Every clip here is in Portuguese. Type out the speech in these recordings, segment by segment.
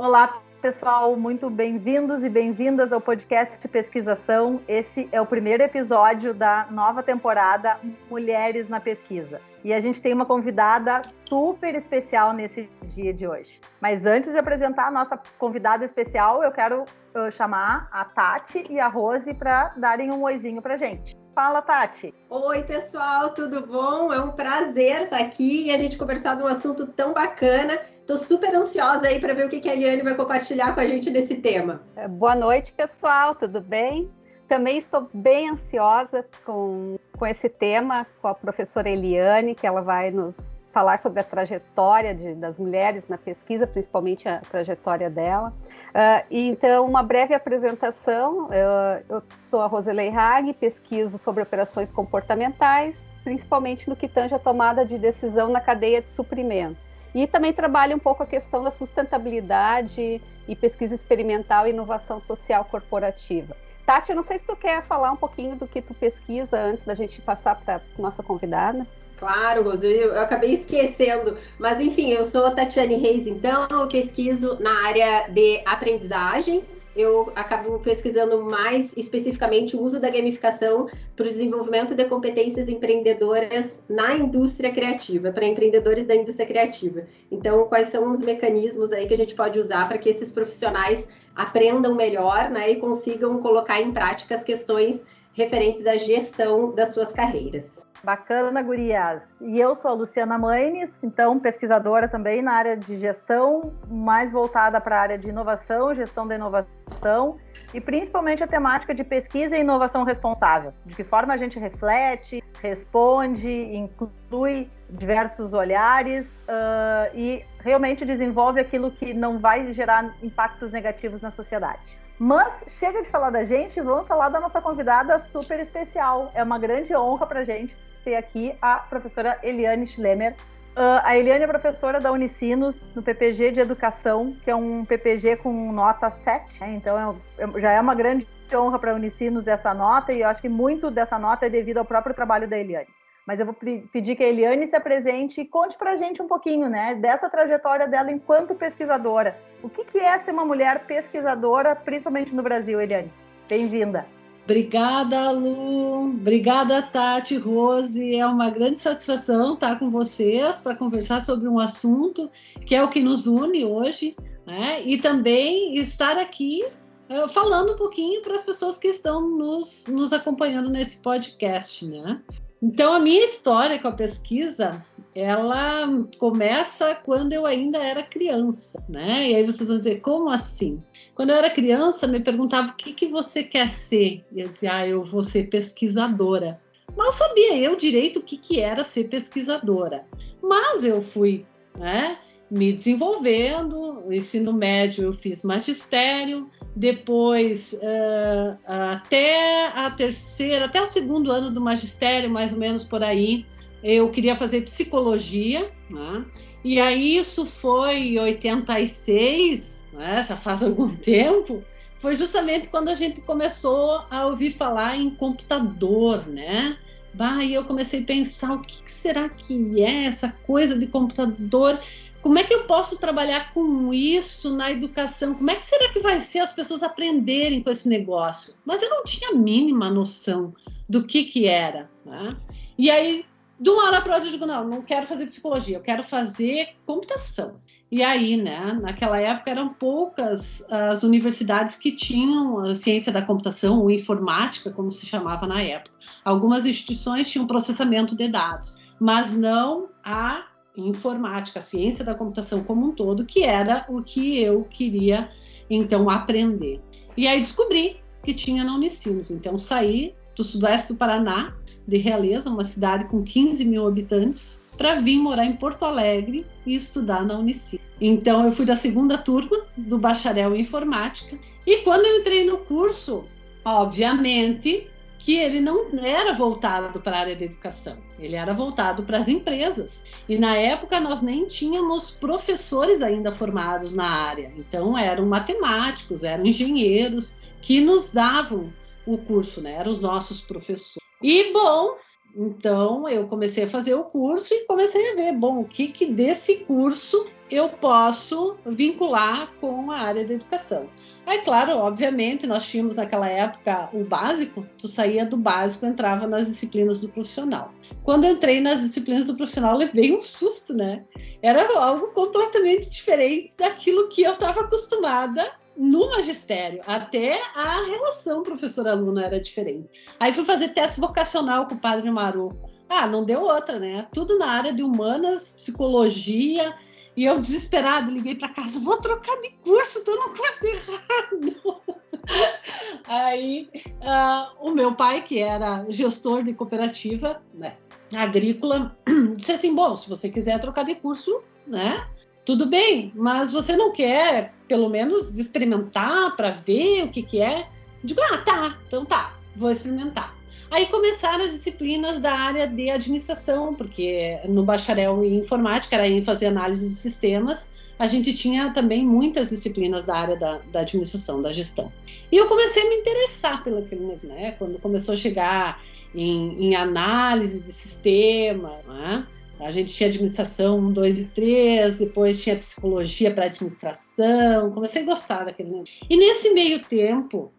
Olá, pessoal, muito bem-vindos e bem-vindas ao podcast Pesquisação. Esse é o primeiro episódio da nova temporada Mulheres na Pesquisa. E a gente tem uma convidada super especial nesse dia de hoje. Mas antes de apresentar a nossa convidada especial, eu quero uh, chamar a Tati e a Rose para darem um oizinho para gente. Fala, Tati. Oi, pessoal, tudo bom? É um prazer estar aqui e a gente conversar de um assunto tão bacana Estou super ansiosa aí para ver o que, que a Eliane vai compartilhar com a gente nesse tema. É, boa noite, pessoal, tudo bem? Também estou bem ansiosa com, com esse tema, com a professora Eliane, que ela vai nos falar sobre a trajetória de, das mulheres na pesquisa, principalmente a trajetória dela. Uh, então, uma breve apresentação. Eu, eu sou a Roselei Hag, pesquiso sobre operações comportamentais, principalmente no que tange a tomada de decisão na cadeia de suprimentos. E também trabalha um pouco a questão da sustentabilidade e pesquisa experimental e inovação social corporativa. Tati, eu não sei se tu quer falar um pouquinho do que tu pesquisa antes da gente passar para nossa convidada. Claro, eu, acabei esquecendo. Mas, enfim, eu sou a Tatiane Reis, então, eu pesquiso na área de aprendizagem eu acabo pesquisando mais especificamente o uso da gamificação para o desenvolvimento de competências empreendedoras na indústria criativa, para empreendedores da indústria criativa. Então, quais são os mecanismos aí que a gente pode usar para que esses profissionais aprendam melhor né, e consigam colocar em prática as questões referentes à gestão das suas carreiras. Bacana, gurias. E eu sou a Luciana Maines, então pesquisadora também na área de gestão, mais voltada para a área de inovação, gestão da inovação e principalmente a temática de pesquisa e inovação responsável. De que forma a gente reflete, responde, inclui diversos olhares uh, e realmente desenvolve aquilo que não vai gerar impactos negativos na sociedade. Mas chega de falar da gente, vamos falar da nossa convidada super especial. É uma grande honra para a gente ter aqui a professora Eliane Schlemmer. Uh, a Eliane é professora da Unicinos no PPG de Educação, que é um PPG com nota 7, né? então é, é, já é uma grande honra para a Unicinos essa nota, e eu acho que muito dessa nota é devido ao próprio trabalho da Eliane. Mas eu vou pedir que a Eliane se apresente e conte para a gente um pouquinho, né, dessa trajetória dela enquanto pesquisadora. O que, que é ser uma mulher pesquisadora, principalmente no Brasil, Eliane? Bem-vinda. Obrigada, Lu. Obrigada, Tati, Rose. É uma grande satisfação estar com vocês para conversar sobre um assunto que é o que nos une hoje, né? E também estar aqui uh, falando um pouquinho para as pessoas que estão nos, nos acompanhando nesse podcast, né? Então, a minha história com a pesquisa, ela começa quando eu ainda era criança, né? E aí vocês vão dizer, como assim? Quando eu era criança, me perguntava o que, que você quer ser. E eu dizia, ah, eu vou ser pesquisadora. Mal sabia eu direito o que, que era ser pesquisadora. Mas eu fui, né? me desenvolvendo. Ensino médio eu fiz magistério, depois uh, até a terceira, até o segundo ano do magistério, mais ou menos por aí, eu queria fazer psicologia, né? e aí isso foi em 86, né? já faz algum tempo. Foi justamente quando a gente começou a ouvir falar em computador, né? Bah, e eu comecei a pensar o que será que é essa coisa de computador como é que eu posso trabalhar com isso na educação? Como é que será que vai ser as pessoas aprenderem com esse negócio? Mas eu não tinha a mínima noção do que que era. Né? E aí, de uma hora para outra, eu digo, não, não quero fazer psicologia, eu quero fazer computação. E aí, né, naquela época eram poucas as universidades que tinham a ciência da computação, ou informática, como se chamava na época. Algumas instituições tinham processamento de dados, mas não a informática, a ciência da computação como um todo, que era o que eu queria então aprender. E aí descobri que tinha na Unicinos. Então saí do sudoeste do Paraná, de Realeza, uma cidade com 15 mil habitantes, para vir morar em Porto Alegre e estudar na Unicinos. Então eu fui da segunda turma do bacharel em informática e quando eu entrei no curso, obviamente que ele não era voltado para a área de educação, ele era voltado para as empresas. E na época nós nem tínhamos professores ainda formados na área, então eram matemáticos, eram engenheiros que nos davam o curso, né? Eram os nossos professores. E bom, Então eu comecei a fazer o curso e comecei a ver, bom, o que, que desse curso eu posso vincular com a área da educação. Aí, claro, obviamente, nós tínhamos naquela época o básico, tu saía do básico, entrava nas disciplinas do profissional. Quando eu entrei nas disciplinas do profissional, levei um susto, né? Era algo completamente diferente daquilo que eu estava acostumada no magistério. Até a relação professor-aluno era diferente. Aí fui fazer teste vocacional com o padre Maruco. Ah, não deu outra, né? Tudo na área de humanas, psicologia, e eu, desesperado, liguei para casa: vou trocar de curso, estou no curso errado. Aí, uh, o meu pai, que era gestor de cooperativa né, agrícola, disse assim: bom, se você quiser trocar de curso, né, tudo bem, mas você não quer, pelo menos, experimentar para ver o que, que é? Digo: ah, tá, então tá, vou experimentar. Aí começaram as disciplinas da área de administração, porque no bacharel em informática era ênfase em análise de sistemas, a gente tinha também muitas disciplinas da área da, da administração, da gestão. E eu comecei a me interessar pelo aquilo, né? Quando começou a chegar em, em análise de sistema, né? A gente tinha administração 1, 2 e 3, depois tinha psicologia para administração. Comecei a gostar daquele negócio. E nesse meio tempo,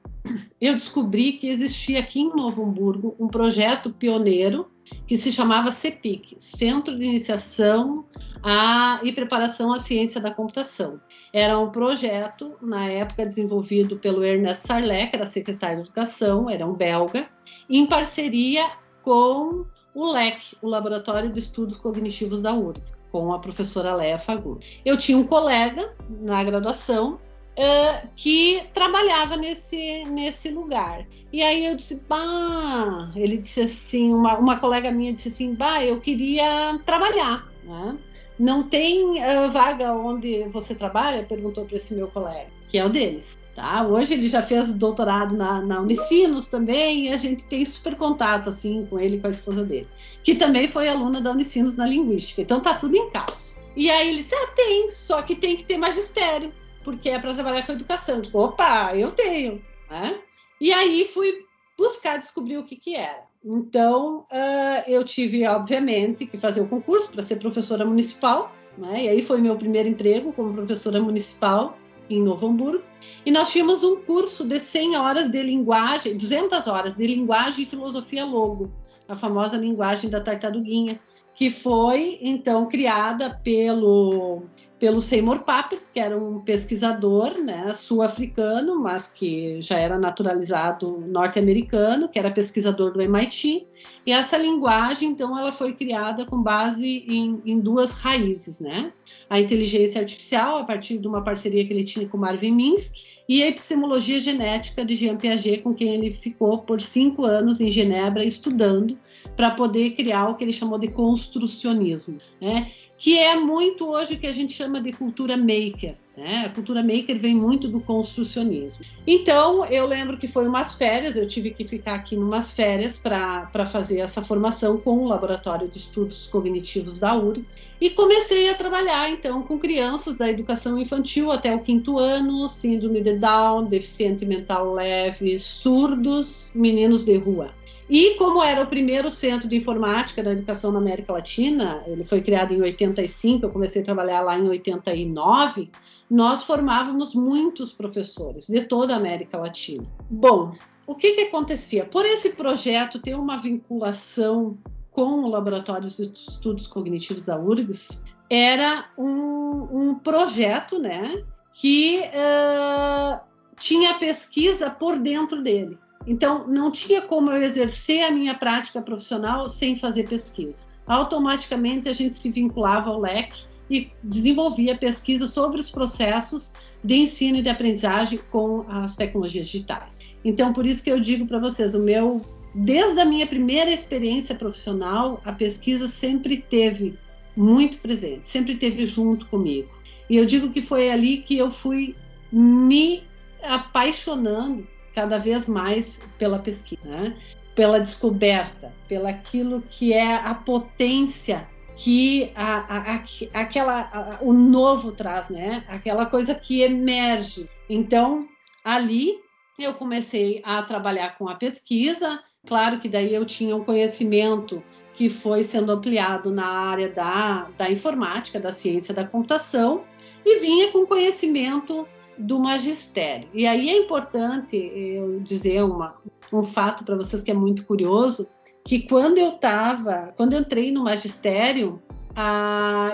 eu descobri que existia aqui em Novo Hamburgo um projeto pioneiro que se chamava CEPIC, Centro de Iniciação a, e Preparação à Ciência da Computação. Era um projeto, na época, desenvolvido pelo Ernest Sarlet, que era secretário de Educação, era um belga, em parceria com o LEC, o Laboratório de Estudos Cognitivos da URGS, com a professora Leia Fagur. Eu tinha um colega na graduação uh, que trabalhava nesse, nesse lugar. E aí eu disse, bah, ele disse assim, uma, uma colega minha disse assim, bah, eu queria trabalhar, né? Não tem uh, vaga onde você trabalha? Perguntou para esse meu colega, que é o deles. Tá? Hoje ele já fez doutorado na, na Unicinos também, e a gente tem super contato assim com ele com a esposa dele, que também foi aluna da Unicinos na Linguística. Então tá tudo em casa. E aí ele disse: ah, tem, só que tem que ter magistério porque é para trabalhar com educação. Opa, eu tenho. Né? E aí fui buscar descobrir o que, que era. Então, uh, eu tive, obviamente, que fazer o concurso para ser professora municipal. Né? E aí foi meu primeiro emprego como professora municipal em Novo Hamburgo. E nós tínhamos um curso de 100 horas de linguagem, 200 horas de linguagem e filosofia logo, a famosa linguagem da tartaruguinha, que foi então criada pelo pelo Seymour Papert, que era um pesquisador né, sul-africano, mas que já era naturalizado norte-americano, que era pesquisador do MIT. E essa linguagem, então, ela foi criada com base em, em duas raízes, né? A inteligência artificial, a partir de uma parceria que ele tinha com Marvin Minsky, e a epistemologia genética de Jean Piaget, com quem ele ficou por cinco anos em Genebra estudando para poder criar o que ele chamou de construcionismo. Né? Que é muito hoje o que a gente chama de cultura maker. Né? A cultura maker vem muito do construcionismo. Então, eu lembro que foi umas férias, eu tive que ficar aqui umas férias para fazer essa formação com o Laboratório de Estudos Cognitivos da URGS e comecei a trabalhar, então, com crianças da educação infantil até o quinto ano, síndrome de Down, deficiente mental leve, surdos, meninos de rua. E como era o primeiro centro de informática da educação na América Latina, ele foi criado em 85, eu comecei a trabalhar lá em 89, nós formávamos muitos professores de toda a América Latina. Bom, o que, que acontecia? Por esse projeto ter uma vinculação com o Laboratório de Estudos Cognitivos da URGS, era um, um projeto né, que uh, tinha pesquisa por dentro dele. Então, não tinha como eu exercer a minha prática profissional sem fazer pesquisa. Automaticamente, a gente se vinculava ao LEC e desenvolvia pesquisa sobre os processos de ensino e de aprendizagem com as tecnologias digitais. Então, por isso que eu digo para vocês, o meu, desde a minha primeira experiência profissional, a pesquisa sempre teve muito presente, sempre teve junto comigo. E eu digo que foi ali que eu fui me apaixonando cada vez mais pela pesquisa, né? pela descoberta, pela aquilo que é a potência que a, a, a, aquela o novo traz, né? Aquela coisa que emerge. Então ali eu comecei a trabalhar com a pesquisa, Claro que daí eu tinha um conhecimento que foi sendo ampliado na área da, da informática, da ciência da computação, e vinha com conhecimento do magistério. E aí é importante eu dizer uma, um fato para vocês que é muito curioso, que quando eu estava, quando eu entrei no magistério,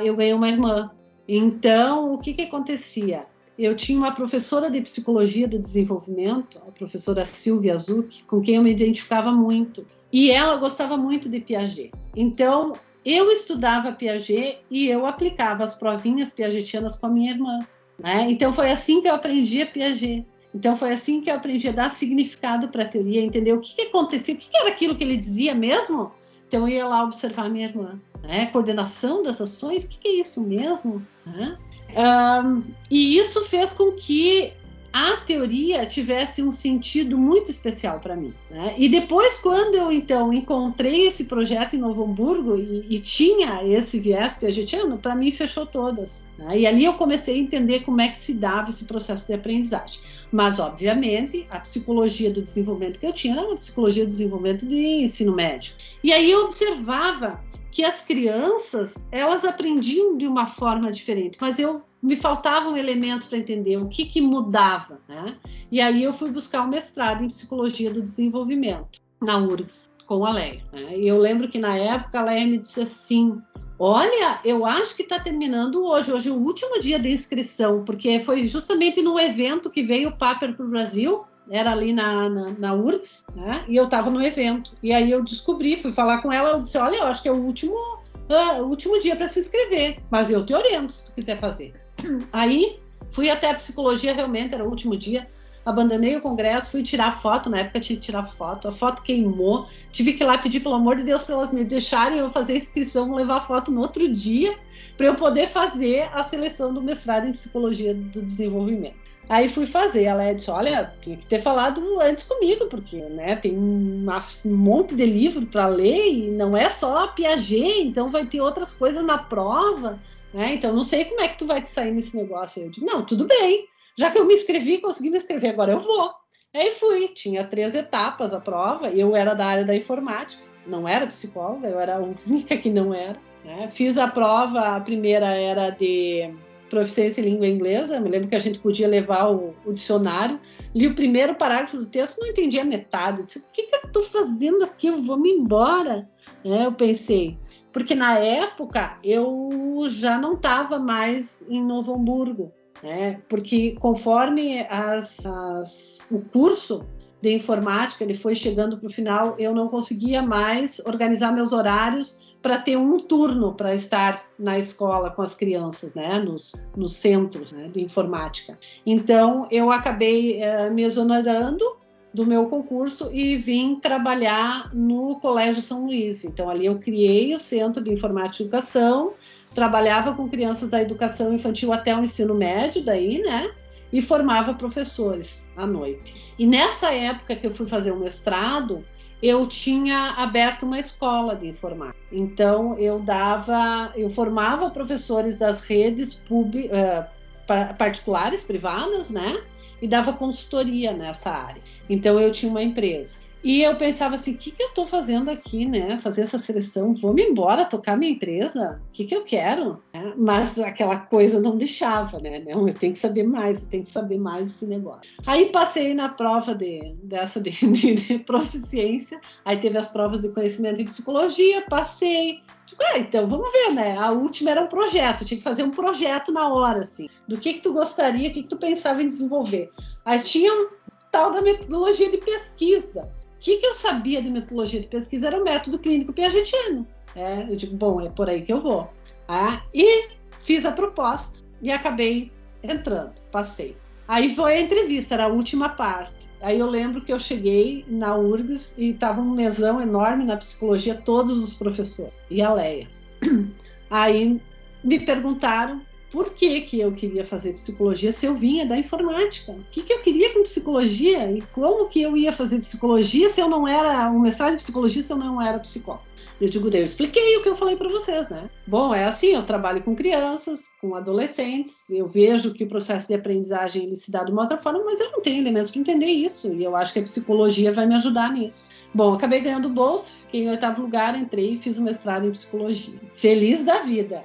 eu ganhei uma irmã. Então, o que, que acontecia? Eu tinha uma professora de psicologia do desenvolvimento, a professora Silvia Azuki, com quem eu me identificava muito. E ela gostava muito de Piaget. Então, eu estudava Piaget e eu aplicava as provinhas piagetianas com a minha irmã. Né? Então, foi assim que eu aprendi a Piaget. Então, foi assim que eu aprendi a dar significado para a teoria, entender o que, que acontecia, o que, que era aquilo que ele dizia mesmo. Então, eu ia lá observar a minha irmã. Né? Coordenação das ações, o que, que é isso mesmo? Né? Um, e isso fez com que a teoria tivesse um sentido muito especial para mim. Né? E depois, quando eu então encontrei esse projeto em Novo Hamburgo e, e tinha esse viés piagetiano, para mim fechou todas. Né? E ali eu comecei a entender como é que se dava esse processo de aprendizagem. Mas, obviamente, a psicologia do desenvolvimento que eu tinha era uma psicologia do desenvolvimento de ensino médio. E aí eu observava que as crianças elas aprendiam de uma forma diferente, mas eu me faltavam elementos para entender o que, que mudava, né? E aí eu fui buscar um mestrado em psicologia do desenvolvimento na URGS com a Leia. Né? E eu lembro que na época a Leia me disse assim: Olha, eu acho que está terminando hoje. Hoje é o último dia de inscrição, porque foi justamente no evento que veio o Paper para o Brasil. Era ali na, na, na URGS, né? E eu estava no evento. E aí eu descobri, fui falar com ela, ela disse: Olha, eu acho que é o último, uh, último dia para se inscrever, mas eu te oriento se tu quiser fazer. Aí fui até a psicologia, realmente era o último dia. Abandonei o congresso, fui tirar foto. Na época tinha que tirar foto, a foto queimou. Tive que ir lá pedir, pelo amor de Deus, para elas me deixarem eu fazer a inscrição, levar foto no outro dia, para eu poder fazer a seleção do mestrado em psicologia do desenvolvimento. Aí fui fazer. Ela disse: Olha, tinha que ter falado antes comigo, porque né, tem um, um monte de livro para ler e não é só a Piaget, então vai ter outras coisas na prova. Né? Então, não sei como é que tu vai te sair nesse negócio. Eu digo, não, tudo bem. Já que eu me inscrevi, consegui me inscrever, agora eu vou. Aí fui, tinha três etapas a prova, eu era da área da informática, não era psicóloga, eu era a única que não era. Né? Fiz a prova, a primeira era de proficiência em língua inglesa, me lembro que a gente podia levar o, o dicionário, li o primeiro parágrafo do texto, não entendia metade, disse, o que, que eu estou fazendo aqui, eu vou me embora. É, eu pensei, porque na época eu já não estava mais em Novo Hamburgo, né? Porque conforme as, as, o curso de informática ele foi chegando para o final, eu não conseguia mais organizar meus horários para ter um turno para estar na escola com as crianças, né, nos, nos centros né, de informática. Então eu acabei eh, me exonerando do meu concurso e vim trabalhar no Colégio São Luís. Então, ali eu criei o Centro de Informática e Educação, trabalhava com crianças da educação infantil até o ensino médio, daí, né? E formava professores à noite. E nessa época que eu fui fazer o mestrado, eu tinha aberto uma escola de informática. Então, eu dava, eu formava professores das redes pub, uh, particulares, privadas, né? e dava consultoria nessa área. Então eu tinha uma empresa. E eu pensava assim, o que, que eu estou fazendo aqui, né? Fazer essa seleção, vou-me embora, tocar minha empresa, o que, que eu quero? É, mas aquela coisa não deixava, né? Não, eu tenho que saber mais, eu tenho que saber mais desse negócio. Aí passei na prova de, dessa de, de, de proficiência, aí teve as provas de conhecimento em psicologia, passei, é, então vamos ver, né? A última era um projeto, tinha que fazer um projeto na hora, assim. Do que que tu gostaria, o que que tu pensava em desenvolver. Aí tinha tal da metodologia de pesquisa. O que que eu sabia de metodologia de pesquisa era o método clínico piagetiano. É, eu digo, bom, é por aí que eu vou. Ah, e fiz a proposta e acabei entrando, passei. Aí foi a entrevista, era a última parte. Aí eu lembro que eu cheguei na URGS e estava um mesão enorme na psicologia, todos os professores, e a Leia. Aí me perguntaram por que, que eu queria fazer psicologia se eu vinha da informática? O que, que eu queria com psicologia e como que eu ia fazer psicologia se eu não era um mestrado em psicologia se eu não era psicóloga? Eu digo, eu expliquei o que eu falei para vocês, né? Bom, é assim, eu trabalho com crianças, com adolescentes, eu vejo que o processo de aprendizagem ele se dá de uma outra forma, mas eu não tenho elementos para entender isso, e eu acho que a psicologia vai me ajudar nisso. Bom, acabei ganhando bolsa, fiquei em oitavo lugar, entrei e fiz o mestrado em psicologia. Feliz da vida.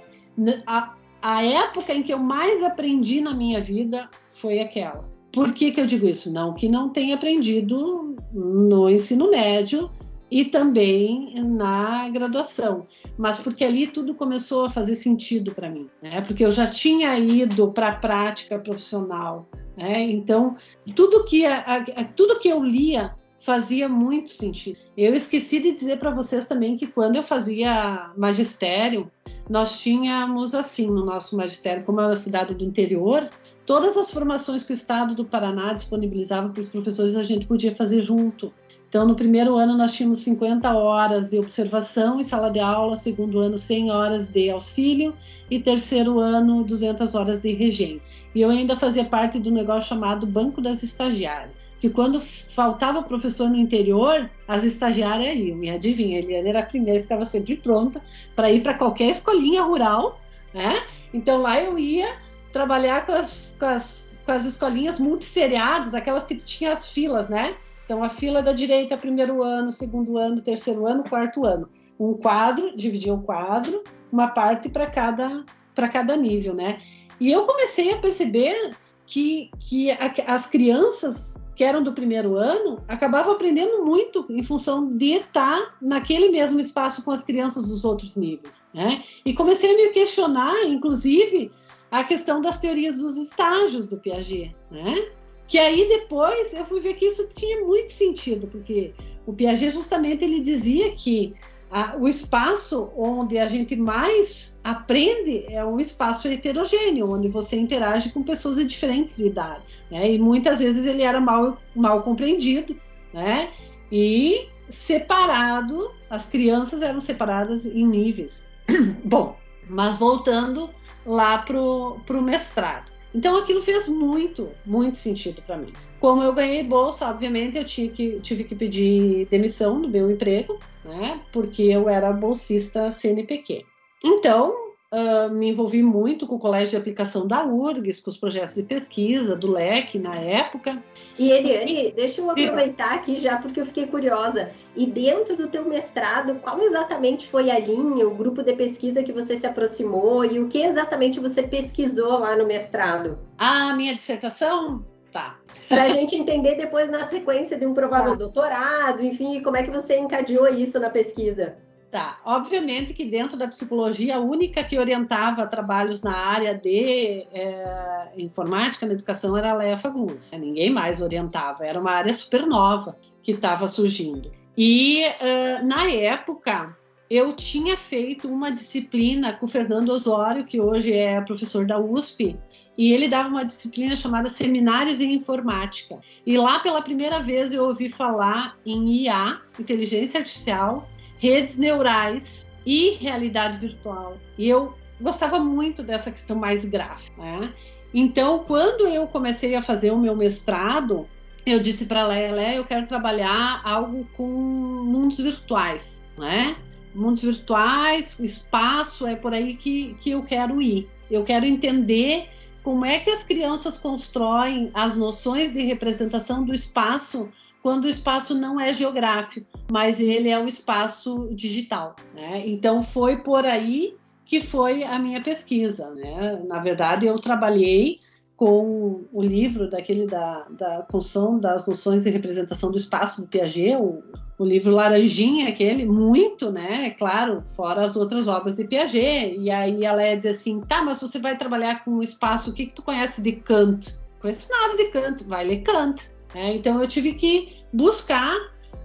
A, a época em que eu mais aprendi na minha vida foi aquela. Por que, que eu digo isso? Não que não tenha aprendido no ensino médio, e também na graduação, mas porque ali tudo começou a fazer sentido para mim, né? Porque eu já tinha ido para a prática profissional, né? Então tudo que a, a, tudo que eu lia fazia muito sentido. Eu esqueci de dizer para vocês também que quando eu fazia magistério, nós tínhamos assim no nosso magistério, como é uma cidade do interior, todas as formações que o Estado do Paraná disponibilizava para os professores a gente podia fazer junto. Então, no primeiro ano, nós tínhamos 50 horas de observação em sala de aula, segundo ano, 100 horas de auxílio, e terceiro ano, 200 horas de regência. E eu ainda fazia parte do negócio chamado Banco das Estagiárias, que quando faltava professor no interior, as estagiárias iam. E adivinha, a Eliane era a primeira que estava sempre pronta para ir para qualquer escolinha rural, né? Então, lá eu ia trabalhar com as, com as, com as escolinhas multisseriadas, aquelas que tinham as filas, né? Então, a fila da direita, primeiro ano, segundo ano, terceiro ano, quarto ano. Um quadro, dividia o quadro, uma parte para cada, cada nível, né? E eu comecei a perceber que, que a, as crianças que eram do primeiro ano acabavam aprendendo muito em função de estar naquele mesmo espaço com as crianças dos outros níveis. Né? E comecei a me questionar, inclusive, a questão das teorias dos estágios do Piaget. Né? Que aí depois eu fui ver que isso tinha muito sentido, porque o Piaget justamente ele dizia que a, o espaço onde a gente mais aprende é um espaço heterogêneo, onde você interage com pessoas de diferentes idades. Né? E muitas vezes ele era mal, mal compreendido, né? E separado, as crianças eram separadas em níveis. Bom, mas voltando lá para o mestrado. Então aquilo fez muito, muito sentido para mim. Como eu ganhei bolsa, obviamente eu tive que, tive que pedir demissão do meu emprego, né? Porque eu era bolsista CNPq. Então, uh, me envolvi muito com o colégio de aplicação da URGS, com os projetos de pesquisa do LEC na época. E Eliane, deixa eu aproveitar aqui já porque eu fiquei curiosa. E dentro do teu mestrado, qual exatamente foi a linha, o grupo de pesquisa que você se aproximou e o que exatamente você pesquisou lá no mestrado? A minha dissertação Tá. Para a gente entender depois na sequência de um provável tá. doutorado, enfim, como é que você encadeou isso na pesquisa? Tá, obviamente que dentro da psicologia, a única que orientava trabalhos na área de é, informática na educação era a Leia Fagundes. Ninguém mais orientava, era uma área super nova que estava surgindo. E uh, na época, eu tinha feito uma disciplina com o Fernando Osório, que hoje é professor da USP, e ele dava uma disciplina chamada Seminários em Informática. E lá, pela primeira vez, eu ouvi falar em IA, inteligência artificial, redes neurais e realidade virtual. E eu gostava muito dessa questão mais gráfica. Né? Então, quando eu comecei a fazer o meu mestrado, eu disse para a Léa, eu quero trabalhar algo com mundos virtuais, né? Mundos virtuais, espaço, é por aí que, que eu quero ir. Eu quero entender como é que as crianças constroem as noções de representação do espaço quando o espaço não é geográfico, mas ele é um espaço digital. Né? Então foi por aí que foi a minha pesquisa. Né? Na verdade, eu trabalhei com o livro daquele da, da construção das noções de representação do espaço do Piaget, o, o livro Laranjinha, aquele, muito, né? É claro, fora as outras obras de Piaget. E aí ela ia dizer assim: tá, mas você vai trabalhar com o espaço, o que, que tu conhece de Kant? Não conheço nada de Kant, vai ler Kant. É, então eu tive que buscar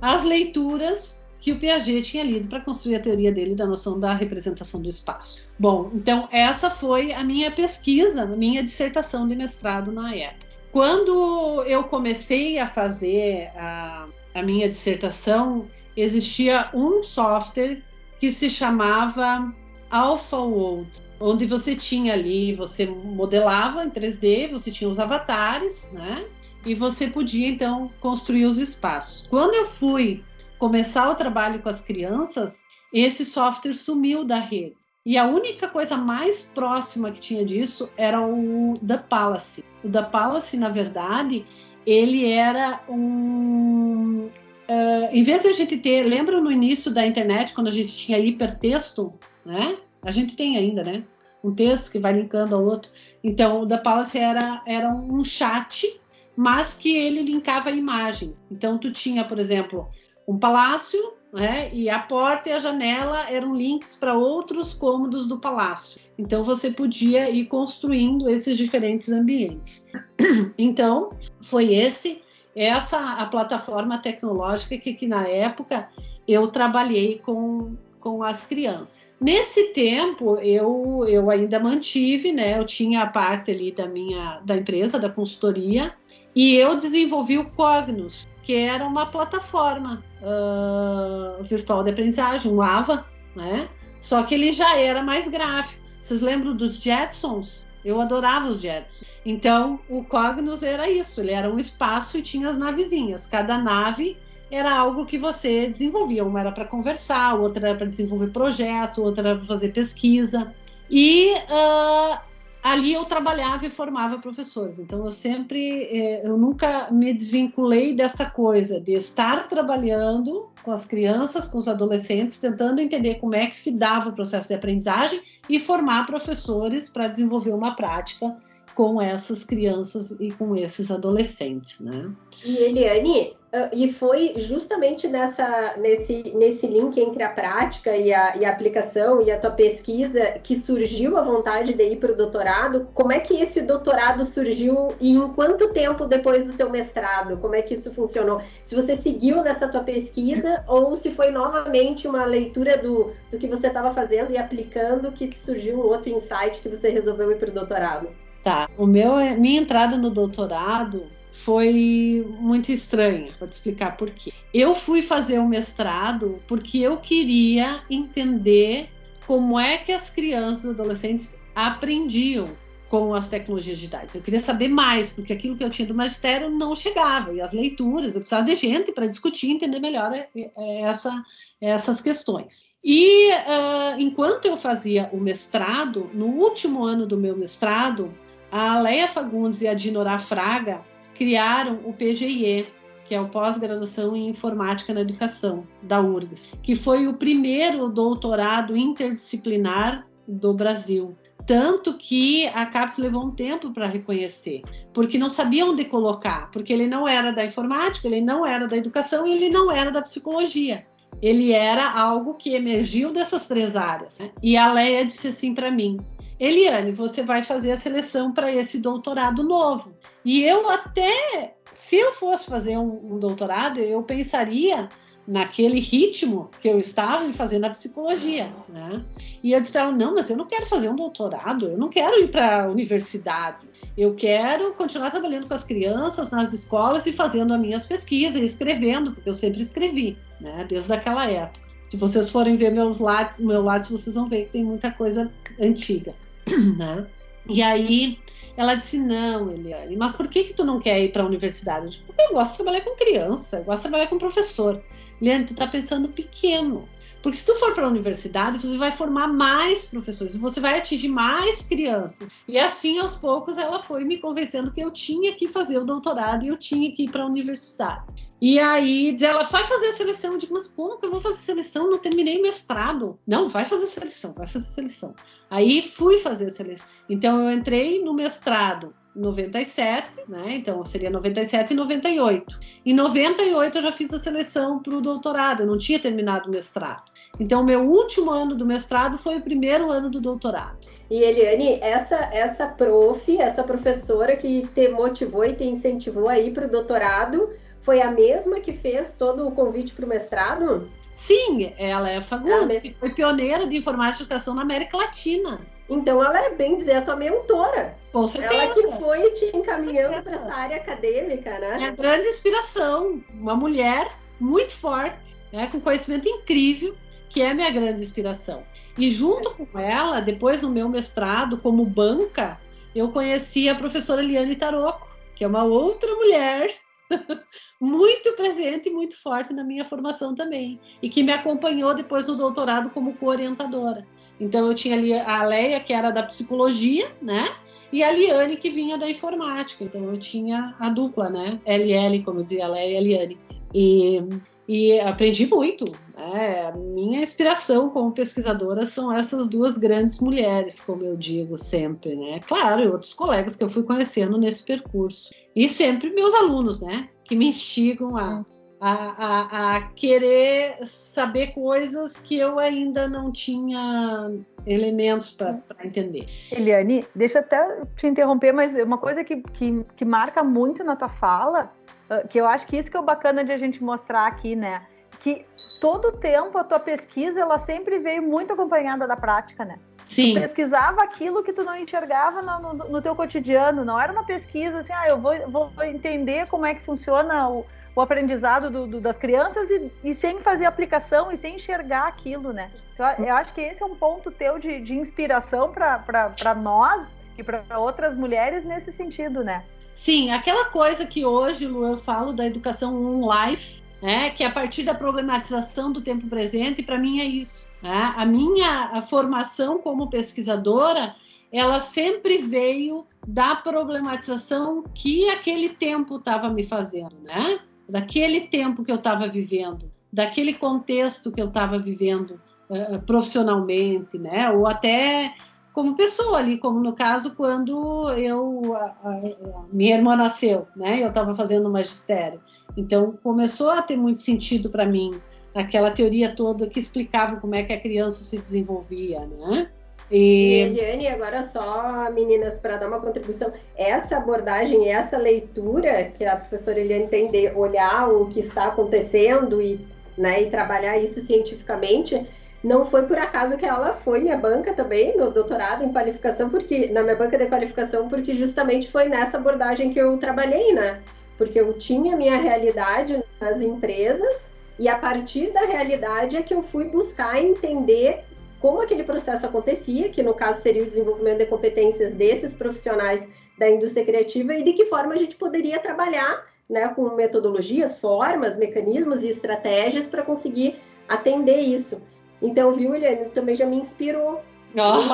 as leituras que o Piaget tinha lido para construir a teoria dele da noção da representação do espaço. Bom, então essa foi a minha pesquisa, a minha dissertação de mestrado na época. Quando eu comecei a fazer a, a minha dissertação, existia um software que se chamava Alpha World, onde você tinha ali, você modelava em 3D, você tinha os avatares, né? E você podia então construir os espaços. Quando eu fui começar o trabalho com as crianças, esse software sumiu da rede. E a única coisa mais próxima que tinha disso era o The Palace. O The Palace, na verdade, ele era um. Uh, em vez de a gente ter. Lembra no início da internet, quando a gente tinha hipertexto, né? A gente tem ainda, né? Um texto que vai linkando ao outro. Então, o The Palace era, era um chat, mas que ele linkava imagens. Então, tu tinha, por exemplo, um palácio né? E a porta e a janela eram links para outros cômodos do palácio. Então você podia ir construindo esses diferentes ambientes. Então foi esse essa a plataforma tecnológica que, que na época eu trabalhei com, com as crianças. Nesse tempo eu, eu ainda mantive, né? Eu tinha a parte ali da minha da empresa da consultoria e eu desenvolvi o Cognos, que era uma plataforma uh, virtual de aprendizagem, um AVA, né? Só que ele já era mais gráfico. Vocês lembram dos Jetsons? Eu adorava os Jetsons. Então, o Cognos era isso, ele era um espaço e tinha as navezinhas. Cada nave era algo que você desenvolvia. Uma era para conversar, outra era para desenvolver projeto, outra era para fazer pesquisa. E uh, ali eu trabalhava e formava professores. Então eu sempre, é, eu nunca me desvinculei desta coisa de estar trabalhando com as crianças, com os adolescentes, tentando entender como é que se dava o processo de aprendizagem e formar professores para desenvolver uma prática com essas crianças e com esses adolescentes, né? E Eliane, ah, e foi justamente nessa, nesse, nesse link entre a prática e a, e a aplicação e a tua pesquisa que surgiu a vontade de ir para o doutorado. Como é que esse doutorado surgiu e em quanto tempo depois do teu mestrado? Como é que isso funcionou? Se você seguiu nessa tua pesquisa ou se foi novamente uma leitura do, do que você estava fazendo e aplicando que surgiu um outro insight que você resolveu ir para o doutorado? Tá, o meu, minha entrada no doutorado foi muito estranha. Vou te explicar por quê. Eu fui fazer o mestrado porque eu queria entender como é que as crianças e adolescentes aprendiam com as tecnologias digitais. Eu queria saber mais, porque aquilo que eu tinha do magistério não chegava, e as leituras, eu precisava de gente para discutir, entender melhor é, é, essa, essas questões. E uh, enquanto eu fazia o mestrado, no último ano do meu mestrado, a Leia Fagundes e a Dinorá Fraga criaram o PGIE, que é o Pós-Graduação em Informática na Educação, da URGS, que foi o primeiro doutorado interdisciplinar do Brasil. Tanto que a CAPES levou um tempo para reconhecer, porque não sabiam onde colocar, porque ele não era da informática, ele não era da educação e ele não era da psicologia. Ele era algo que emergiu dessas três áreas. Né? E a Leia disse assim para mim: Eliane, você vai fazer a seleção para esse doutorado novo. E eu até, se eu fosse fazer um, um, doutorado, eu pensaria naquele ritmo que eu estava em fazer na psicologia, né? E eu disse para ela, não, mas eu não quero fazer um doutorado, eu não quero ir para a universidade, eu quero continuar trabalhando com as crianças nas escolas e fazendo as minhas pesquisas, escrevendo, porque eu sempre escrevi, né? Desde aquela época. Se vocês forem ver meus lados, meu lado, vocês vão ver que tem muita coisa antiga. né? E aí ela disse: Não, Eliane, mas por que, que tu não quer ir para a universidade? Eu disse, Porque eu gosto de trabalhar com criança, eu gosto de trabalhar com professor. Eliane, tu está pensando pequeno. Porque se tu for para a universidade, você vai formar mais professores, você vai atingir mais crianças. E assim, aos poucos, ela foi me convencendo que eu tinha que fazer o doutorado e eu tinha que ir para a universidade. E aí diz ela, vai fazer a seleção. Eu digo, mas como que eu vou fazer seleção? Não terminei mestrado. Não, vai fazer seleção, vai fazer seleção. Aí fui fazer a seleção. Então eu entrei no mestrado 97, né? Então seria 97 e 98. Em 98 eu já fiz a seleção para o doutorado, eu não tinha terminado o mestrado. Então o meu último ano do mestrado foi o primeiro ano do doutorado. E Eliane, essa essa prof, essa professora que te motivou e te incentivou a ir para o doutorado, foi a mesma que fez todo o convite para o mestrado? Sim, ela é a Fagundes, que foi pioneira de informática e educação na América Latina. Então ela é bem dizer a tua mentora. Com certeza. Ela que foi te encaminhando para essa área acadêmica, né? É a grande inspiração, uma mulher muito forte, né, com conhecimento incrível, que é minha grande inspiração. E junto com ela, depois no meu mestrado, como banca, eu conheci a professora Eliane Taroco, que é uma outra mulher muito presente e muito forte na minha formação também, e que me acompanhou depois no doutorado como co-orientadora. Então eu tinha ali a Leia, que era da psicologia, né? E a Liane, que vinha da informática. Então eu tinha a dupla, né? LL, como dizia a Leia e a Liane. E, e aprendi muito. Né? Minha inspiração como pesquisadora são essas duas grandes mulheres, como eu digo sempre, né? Claro, e outros colegas que eu fui conhecendo nesse percurso. E sempre meus alunos, né? Que me instigam a, a, a, a, querer saber coisas que eu ainda não tinha elementos para entender. Eliane, deixa até te interromper, mas uma coisa que, que, que marca muito na tua fala, ah, que eu acho que isso que é o bacana de a gente mostrar aqui, né? Que todo tempo a tua pesquisa ela sempre veio muito acompanhada da prática, né? Sim. Tu pesquisava aquilo que tu não enxergava no, no, no, teu cotidiano, não era uma pesquisa assim, ah, eu vou, vou entender como é que funciona o, o aprendizado do, do, das crianças e, e, sem fazer aplicação e sem enxergar aquilo, né? Então, eu acho que esse é um ponto teu de, de inspiração para nós e para outras mulheres nesse sentido, né? Sim, aquela coisa que hoje, Lu, eu falo da educação on life, né, que é a partir da problematização do tempo presente, para mim é isso. Né? A minha a formação como pesquisadora, ela sempre veio da problematização que aquele tempo estava me fazendo, né? Daquele tempo que eu estava vivendo, daquele contexto que eu estava vivendo uh, profissionalmente, né? Ou até como pessoa ali, como no caso quando eu a, a, a minha irmã nasceu, né? Eu estava fazendo magistério, então começou a ter muito sentido para mim aquela teoria toda que explicava como é que a criança se desenvolvia, né? E... Eliane, agora só, meninas, para dar uma contribuição, essa abordagem, essa leitura que a professora Eliane tem de olhar o que está acontecendo e, né, e trabalhar isso cientificamente, não foi por acaso que ela foi minha banca também no doutorado em qualificação, porque na minha banca de qualificação, porque justamente foi nessa abordagem que eu trabalhei, né? Porque eu tinha minha realidade nas empresas e a partir da realidade é que eu fui buscar entender como aquele processo acontecia, que no caso seria o desenvolvimento de competências desses profissionais da indústria criativa e de que forma a gente poderia trabalhar, né, com metodologias, formas, mecanismos e estratégias para conseguir atender isso. Então, viu, Eliane, também já me inspirou.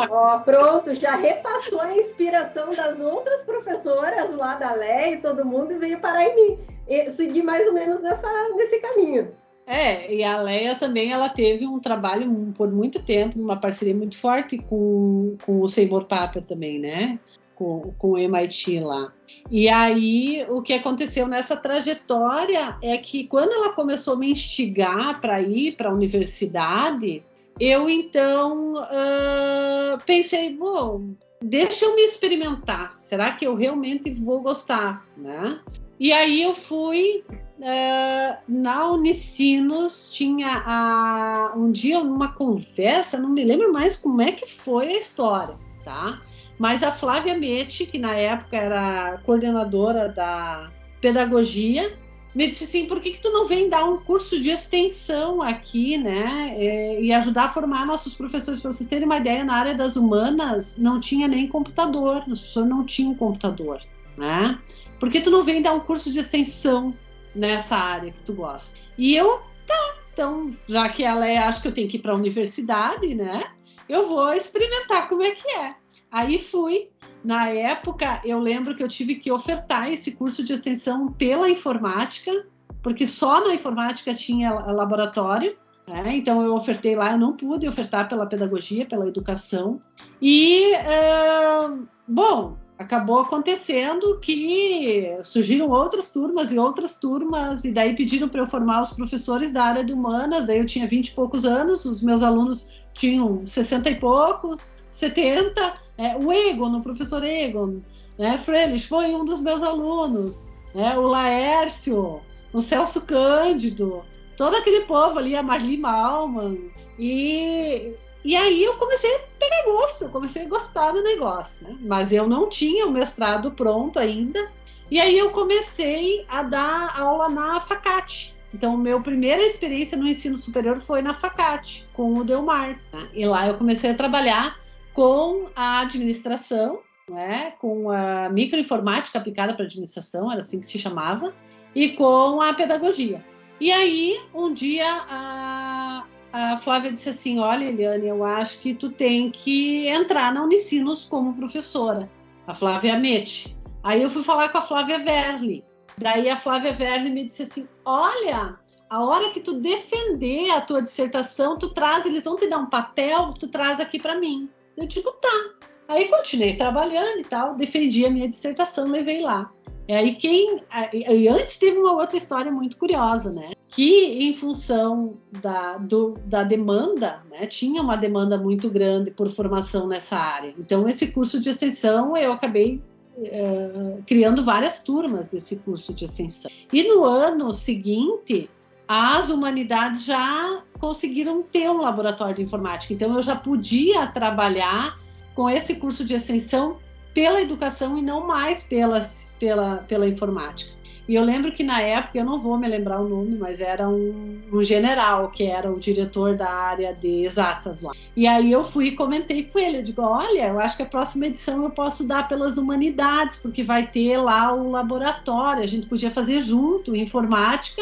Oh, pronto, já repassou a inspiração das outras professoras lá da Lé e todo mundo e veio parar em mim. E segui mais ou menos nessa, nesse caminho. É, e a Leia também ela teve um trabalho por muito tempo, uma parceria muito forte com, com o Seymour Papert também, né? Com, com o MIT lá. E aí, o que aconteceu nessa trajetória é que quando ela começou a me instigar para ir para a universidade, eu então uh, pensei, bom, deixa eu me experimentar. Será que eu realmente vou gostar, né? E aí eu fui uh, na Unicinos, tinha a, um dia uma conversa, não me lembro mais como é que foi a história, tá? Mas a Flávia Mete, que na época era coordenadora da pedagogia, me disse assim, por que, que tu não vem dar um curso de extensão aqui, né? É, e ajudar a formar nossos professores. Para vocês terem uma ideia, na área das humanas não tinha nem computador, as pessoas não tinham computador, né? Por que tu não vem dar um curso de extensão nessa área que tu gosta? E eu, tá, então, já que ela é, acho que eu tenho que ir para a universidade, né? Eu vou experimentar como é que é. Aí fui. Na época, eu lembro que eu tive que ofertar esse curso de extensão pela informática, porque só na informática tinha laboratório. Né? Então, eu ofertei lá, eu não pude ofertar pela pedagogia, pela educação. E, uh, bom, acabou acontecendo que surgiram outras turmas e outras turmas, e daí pediram para eu formar os professores da área de humanas. Daí eu tinha 20 e poucos anos, os meus alunos tinham 60 e poucos, 70. É, o Egon, o professor Egon, né, Freires, foi um dos meus alunos. Né, o Laércio, o Celso Cândido, todo aquele povo ali, a Marli Malman. E, e aí eu comecei a pegar gosto, comecei a gostar do negócio. Né? Mas eu não tinha o mestrado pronto ainda. E aí eu comecei a dar aula na Facate, Então, meu primeira experiência no ensino superior foi na Facate, com o Delmar. Né? E lá eu comecei a trabalhar com a administração, né? com a microinformática aplicada para administração, era assim que se chamava, e com a pedagogia. E aí, um dia, a, a Flávia disse assim: Olha, Eliane, eu acho que tu tem que entrar na Unicinos como professora. A Flávia Mete. Aí eu fui falar com a Flávia Verli. Daí a Flávia Verli me disse assim: Olha, a hora que tu defender a tua dissertação, tu traz, eles vão te dar um papel, tu traz aqui para mim. Eu digo, tá. Aí continuei trabalhando e tal, defendi a minha dissertação, levei lá. É aí quem. E antes teve uma outra história muito curiosa, né? Que em função da, do, da demanda, né? Tinha uma demanda muito grande por formação nessa área. Então, esse curso de extensão eu acabei é, criando várias turmas desse curso de extensão. E no ano seguinte, as humanidades já conseguiram ter um laboratório de informática. Então, eu já podia trabalhar com esse curso de extensão pela educação e não mais pelas, pela, pela informática. E eu lembro que na época, eu não vou me lembrar o nome, mas era um, um, general que era o diretor da área de exatas lá. E aí eu fui e comentei com ele, eu digo, olha, eu acho que a próxima edição eu posso dar pelas humanidades, porque vai ter lá o laboratório, a gente podia fazer junto informática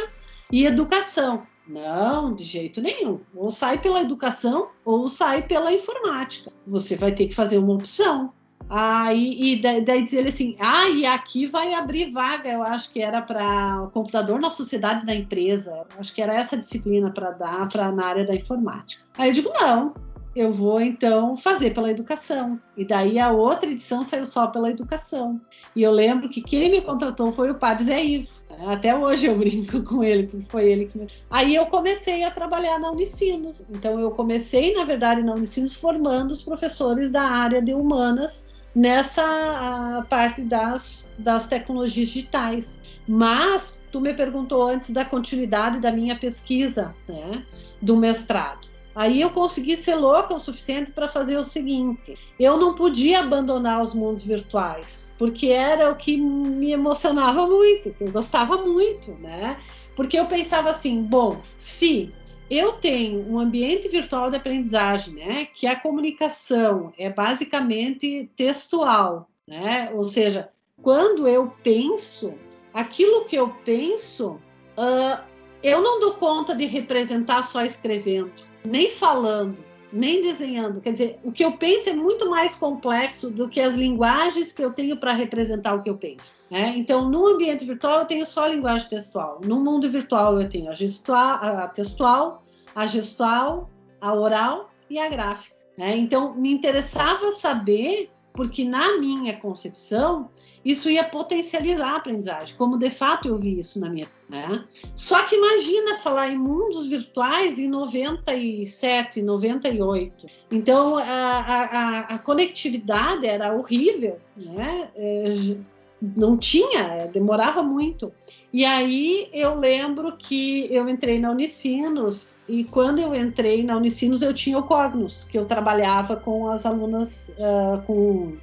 e educação. Não, de jeito nenhum. Ou sai pela educação ou sai pela informática. Você vai ter que fazer uma opção. Aí, e daí, daí ele assim: ah, e aqui vai abrir vaga, eu acho que era para o computador na sociedade da empresa, acho que era essa disciplina para dar para na área da informática. Aí eu digo: não, eu vou então fazer pela educação. E daí a outra edição saiu só pela educação. E eu lembro que quem me contratou foi o padre Zé Ivo. Até hoje eu brinco com ele, porque foi ele que me... Aí eu comecei a trabalhar na Unicinos. Então eu comecei, na verdade, na Unicinos formando os professores da área de humanas nessa parte das, das tecnologias digitais. Mas tu me perguntou antes da continuidade da minha pesquisa, né, do mestrado. Aí eu consegui ser louca o suficiente para fazer o seguinte: eu não podia abandonar os mundos virtuais, porque era o que me emocionava muito, que eu gostava muito, né? Porque eu pensava assim, bom, se eu tenho um ambiente virtual de aprendizagem, né, que a comunicação é basicamente textual, né? Ou seja, quando eu penso, aquilo que eu penso, uh, eu não dou conta de representar só escrevendo, nem falando, nem desenhando. Quer dizer, o que eu penso é muito mais complexo do que as linguagens que eu tenho para representar o que eu penso. Né? Então, no ambiente virtual, eu tenho só a linguagem textual. No mundo virtual, eu tenho a, gestual, a textual, a gestual, a oral e a gráfica. Né? Então, me interessava saber, porque na minha concepção, isso ia potencializar a aprendizagem, como de fato eu vi isso na minha. Né? Só que imagina falar em mundos virtuais em 97, 98. Então a, a, a conectividade era horrível, né? É, não tinha, demorava muito. E aí eu lembro que eu entrei na Unicinos e quando eu entrei na Unicinos eu tinha o Cognos, que eu trabalhava com as alunas, uh, com,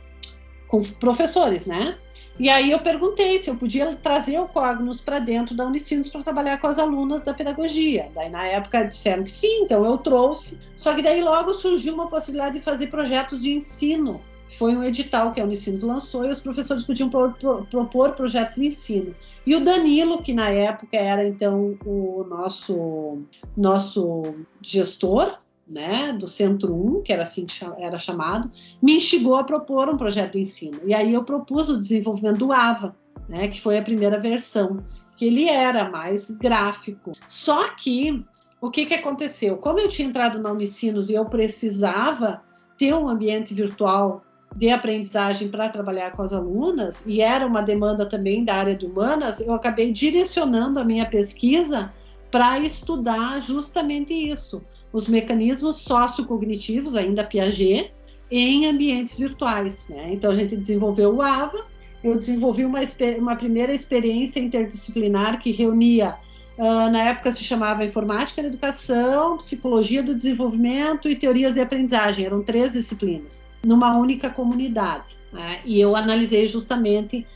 com professores, né? E aí eu perguntei se eu podia trazer o Cognos para dentro da Unicinos para trabalhar com as alunas da pedagogia. Daí na época disseram que sim, então eu trouxe. Só que daí logo surgiu uma possibilidade de fazer projetos de ensino. Foi um edital que a Unicinos lançou e os professores podiam pro, pro, propor projetos de ensino. E o Danilo, que na época era então o nosso nosso gestor né, do Centro 1, que era assim era chamado, me instigou a propor um projeto de ensino. E aí eu propus o desenvolvimento do AVA, né, que foi a primeira versão, que ele era mais gráfico. Só que o que, que aconteceu? Como eu tinha entrado na Unicinos e eu precisava ter um ambiente virtual de aprendizagem para trabalhar com as alunas, e era uma demanda também da área de humanas, eu acabei direcionando a minha pesquisa para estudar justamente isso, os mecanismos sociocognitivos, ainda Piaget, em ambientes virtuais. Né? Então, a gente desenvolveu o AVA, eu desenvolvi uma, uma primeira experiência interdisciplinar que reunia, uh, na época se chamava Informática da Educação, Psicologia do Desenvolvimento e Teorias de Aprendizagem, eram três disciplinas, numa única comunidade. Né? E eu analisei justamente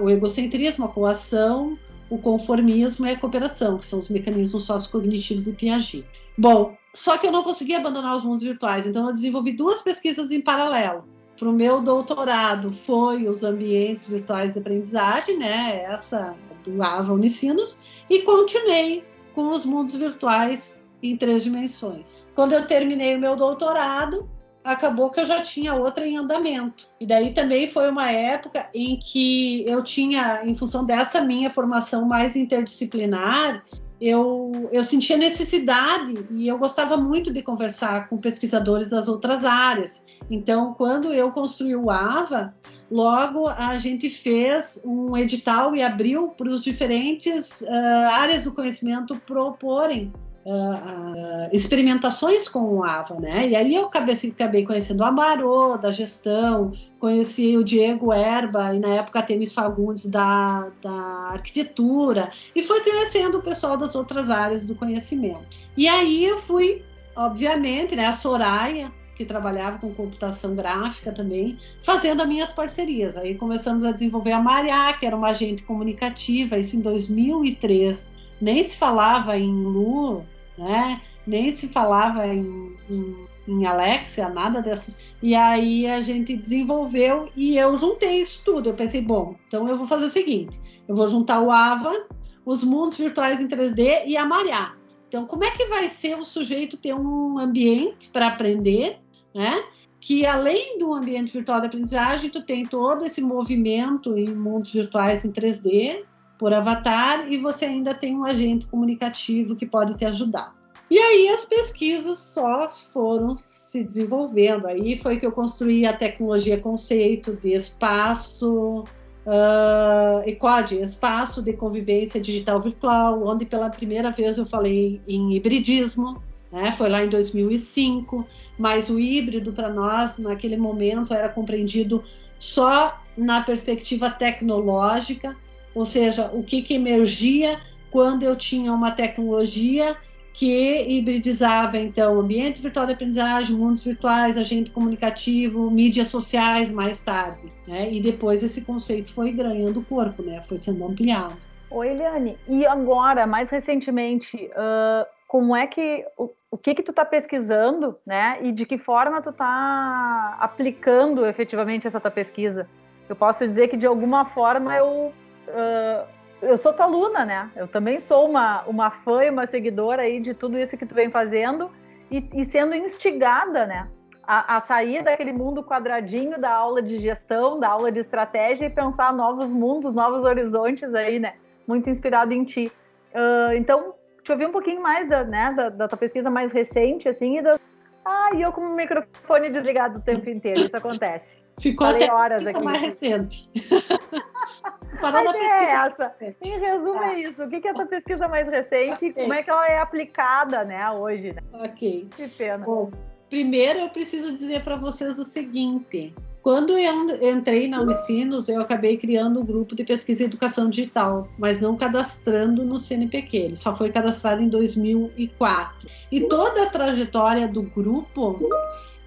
o egocentrismo, a coação, o conformismo e a cooperação, que são os mecanismos sociocognitivos e Piaget. Bom, só que eu não consegui abandonar os mundos virtuais, então eu desenvolvi duas pesquisas em paralelo. Para o meu doutorado foi os ambientes virtuais de aprendizagem, né? Essa do Ava Unicinos, e continuei com os mundos virtuais em três dimensões. Quando eu terminei o meu doutorado, acabou que eu já tinha outra em andamento. E daí também foi uma época em que eu tinha, em função dessa minha formação mais interdisciplinar, eu, eu sentia necessidade e eu gostava muito de conversar com pesquisadores das outras áreas. Então, quando eu construí o AVA, logo a gente fez um edital e abriu para os diferentes uh, áreas do conhecimento proporem uh, experimentações com o AVA, né? E aí eu acabei, assim, acabei conhecendo a Marô, da gestão, conheci o Diego Erba, e na época Temis Fagundes, da, da arquitetura, e foi conhecendo o pessoal das outras áreas do conhecimento. E aí eu fui, obviamente, né, a Soraya, que trabalhava com computação gráfica também, fazendo as minhas parcerias. Aí começamos a desenvolver a Mariá, que era uma agente comunicativa, isso em 2003. Nem se falava em Lu, né? Nem se falava em, em, em Alexia, nada dessas. E aí a gente desenvolveu e eu juntei isso tudo. Eu pensei, bom, então eu vou fazer o seguinte: eu vou juntar o AVA, os mundos virtuais em 3D e a Mariá. Então, como é que vai ser o sujeito ter um ambiente para aprender, né? Que além do ambiente virtual de aprendizagem, tu tem todo esse movimento em mundos virtuais em 3D, por avatar e você ainda tem um agente comunicativo que pode te ajudar. E aí as pesquisas só foram se desenvolvendo. Aí foi que eu construí a tecnologia conceito de espaço, uh, ECOD, espaço de convivência digital virtual, onde pela primeira vez eu falei em hibridismo, né? foi lá em 2005, mas o híbrido para nós naquele momento era compreendido só na perspectiva tecnológica, ou seja, o que, que emergia quando eu tinha uma tecnologia que hibridizava, então, ambiente virtual de aprendizagem, mundos virtuais, agente comunicativo, mídias sociais mais tarde, né? E depois esse conceito foi ganhando corpo, né? Foi sendo ampliado. Oi, Eliane, e agora, mais recentemente, uh, como é que, o, o que que tu está pesquisando, né? E de que forma tu está aplicando efetivamente essa tua pesquisa? Eu posso dizer que, de alguma forma, eu uh, eu sou tua aluna, né? Eu também sou uma, uma fã e uma seguidora aí de tudo isso que tu vem fazendo e, e sendo instigada, né? A, a, sair daquele mundo quadradinho da aula de gestão, da aula de estratégia e pensar novos mundos, novos horizontes aí, né? Muito inspirado em ti. Uh, então, te ouvir um pouquinho mais da, né, da, da, tua pesquisa mais recente, assim, e da... Ah, e eu com o microfone desligado o tempo inteiro, isso acontece. Ficou Falei até horas aqui. mais recente. a ideia é essa. Em resumo, tá. é isso. O que é essa pesquisa mais recente okay. e como é que ela é aplicada né, hoje? Né? Ok. Que pena. Bom, primeiro eu preciso dizer para vocês o seguinte. Quando eu entrei na Unicinos, eu acabei criando um grupo de pesquisa e educação digital, mas não cadastrando no CNPq. Ele só foi cadastrado em 2004. E toda a trajetória do grupo,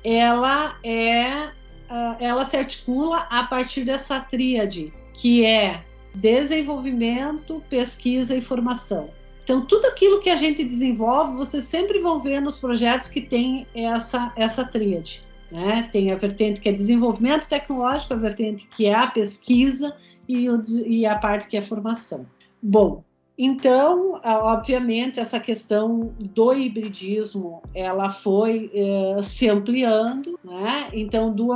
ela é ela se articula a partir dessa tríade, que é desenvolvimento, pesquisa e formação. Então, tudo aquilo que a gente desenvolve, vocês sempre vão ver nos projetos que tem essa, essa tríade. Né? Tem a vertente que é desenvolvimento tecnológico, a vertente que é a pesquisa e, o, e a parte que é formação. Bom, então, obviamente, essa questão do hibridismo, ela foi é, se ampliando, né? Então, do,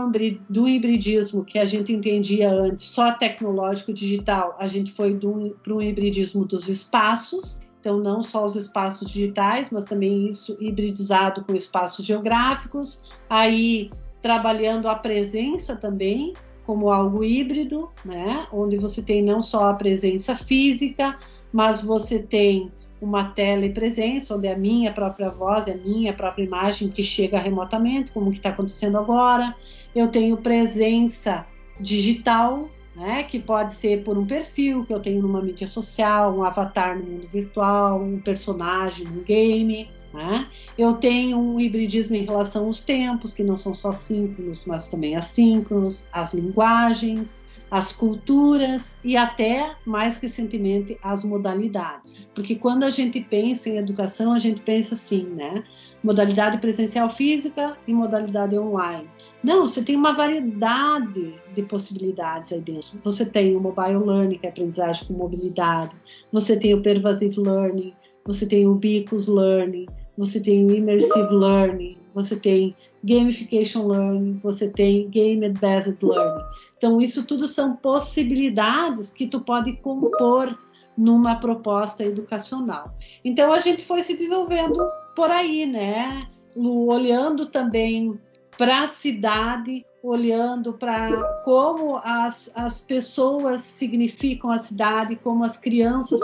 do hibridismo que a gente entendia antes, só tecnológico digital, a gente foi para um hibridismo dos espaços, então não só os espaços digitais, mas também isso hibridizado com espaços geográficos, aí trabalhando a presença também como algo híbrido, né? Onde você tem não só a presença física, mas você tem uma telepresença, onde é a minha própria voz, é a minha própria imagem que chega remotamente, como que está acontecendo agora. Eu tenho presença digital, né, que pode ser por um perfil que eu tenho numa mídia social, um avatar no mundo virtual, um personagem no game. Né? Eu tenho um hibridismo em relação aos tempos, que não são só síncronos, mas também assíncronos, as linguagens, as culturas e até, mais recentemente, as modalidades. Porque quando a gente pensa em educação, a gente pensa assim, né? Modalidade presencial física e modalidade online. Não, você tem uma variedade de possibilidades aí dentro. Você tem o mobile learning, que é aprendizagem com mobilidade. Você tem o pervasive learning. Você tem o bicus learning. Você tem o immersive learning. Você tem gamification learning, você tem game-based learning. Então, isso tudo são possibilidades que tu pode compor numa proposta educacional. Então, a gente foi se desenvolvendo por aí, né? Olhando também para a cidade, olhando para como as, as pessoas significam a cidade, como as crianças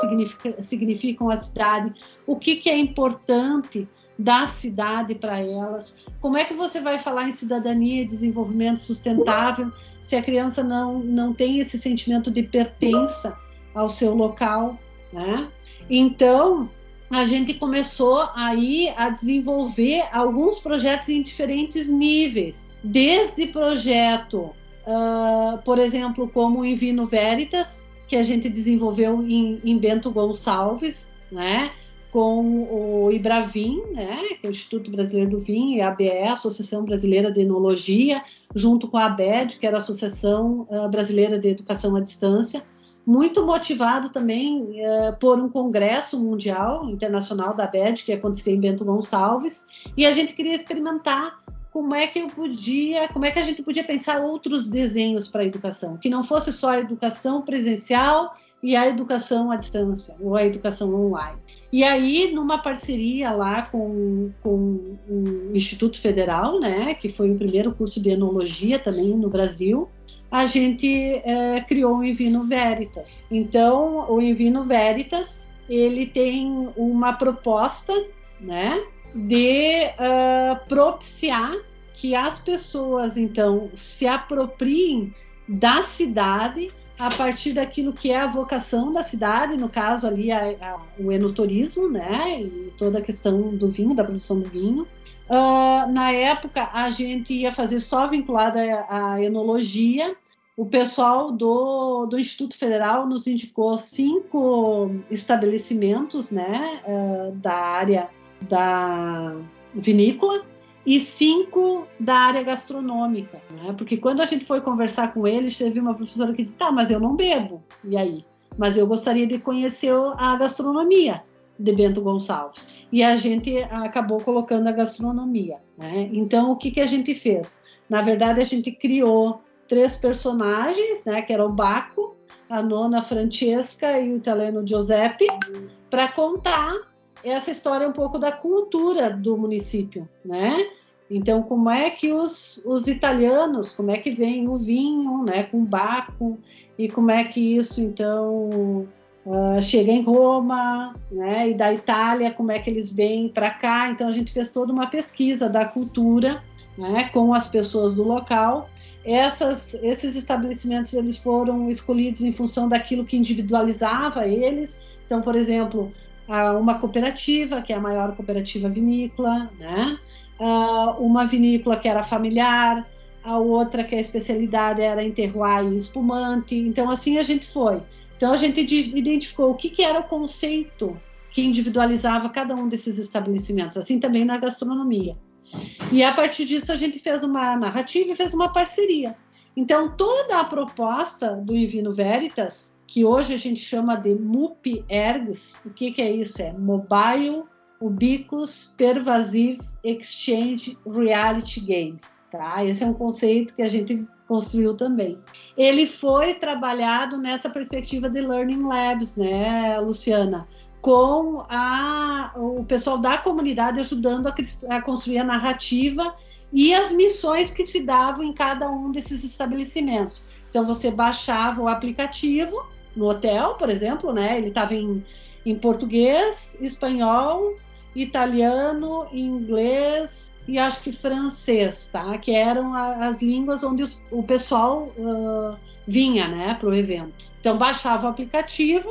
significam a cidade, o que, que é importante da cidade para elas. Como é que você vai falar em cidadania e desenvolvimento sustentável se a criança não, não tem esse sentimento de pertença ao seu local, né? Então, a gente começou aí a desenvolver alguns projetos em diferentes níveis, desde projeto, uh, por exemplo, como o Invino Veritas, que a gente desenvolveu em, em Bento Gonçalves, né? com o IBRAVIN, né, que é o Instituto Brasileiro do Vinho, e a ABE, Associação Brasileira de Enologia, junto com a ABED, que era a Associação uh, Brasileira de Educação à Distância, muito motivado também uh, por um congresso mundial internacional da ABED, que ia acontecer em Bento Gonçalves, e a gente queria experimentar como é que eu podia, como é que a gente podia pensar outros desenhos para a educação, que não fosse só a educação presencial e a educação à distância, ou a educação online. E aí, numa parceria lá com, com o Instituto Federal, né, que foi o primeiro curso de enologia também no Brasil, a gente é, criou o Invino Veritas. Então, o Invino Veritas, ele tem uma proposta, né, de uh, propiciar que as pessoas, então, se apropriem da cidade a partir daquilo que é a vocação da cidade, no caso ali a, a, o enoturismo, né, e toda a questão do vinho, da produção do vinho. Uh, na época, a gente ia fazer só vinculada à enologia. O pessoal do, do Instituto Federal nos indicou cinco estabelecimentos, né, uh, da área da vinícola e cinco da área gastronômica, né? Porque quando a gente foi conversar com eles, teve uma professora que disse: "Tá, mas eu não bebo". E aí? Mas eu gostaria de conhecer a gastronomia de Bento Gonçalves. E a gente acabou colocando a gastronomia, né? Então, o que que a gente fez? Na verdade, a gente criou três personagens, né, que era o Baco, a nona Francesca e o italiano Giuseppe, para contar essa história um pouco da cultura do município, né? Então, como é que os, os italianos, como é que vem o vinho, né, com Baco, e como é que isso, então, uh, chega em Roma, né, e da Itália, como é que eles vêm para cá. Então, a gente fez toda uma pesquisa da cultura, né, com as pessoas do local. Essas, esses estabelecimentos, eles foram escolhidos em função daquilo que individualizava eles. Então, por exemplo, uma cooperativa, que é a maior cooperativa vinícola, né? uma vinícola que era familiar, a outra que a especialidade era em terroir e espumante. Então, assim a gente foi. Então, a gente identificou o que, que era o conceito que individualizava cada um desses estabelecimentos, assim também na gastronomia. E a partir disso, a gente fez uma narrativa e fez uma parceria. Então, toda a proposta do Invino Veritas que hoje a gente chama de MUP ERGS. O que, que é isso? É Mobile Ubiquitous Pervasive Exchange Reality Game. Tá? Esse é um conceito que a gente construiu também. Ele foi trabalhado nessa perspectiva de Learning Labs, né, Luciana? Com a, o pessoal da comunidade ajudando a, a construir a narrativa e as missões que se davam em cada um desses estabelecimentos. Então, você baixava o aplicativo no hotel, por exemplo, né? Ele estava em, em português, espanhol, italiano, inglês e acho que francês, tá? Que eram as línguas onde os, o pessoal uh, vinha, né, para o evento. Então baixava o aplicativo,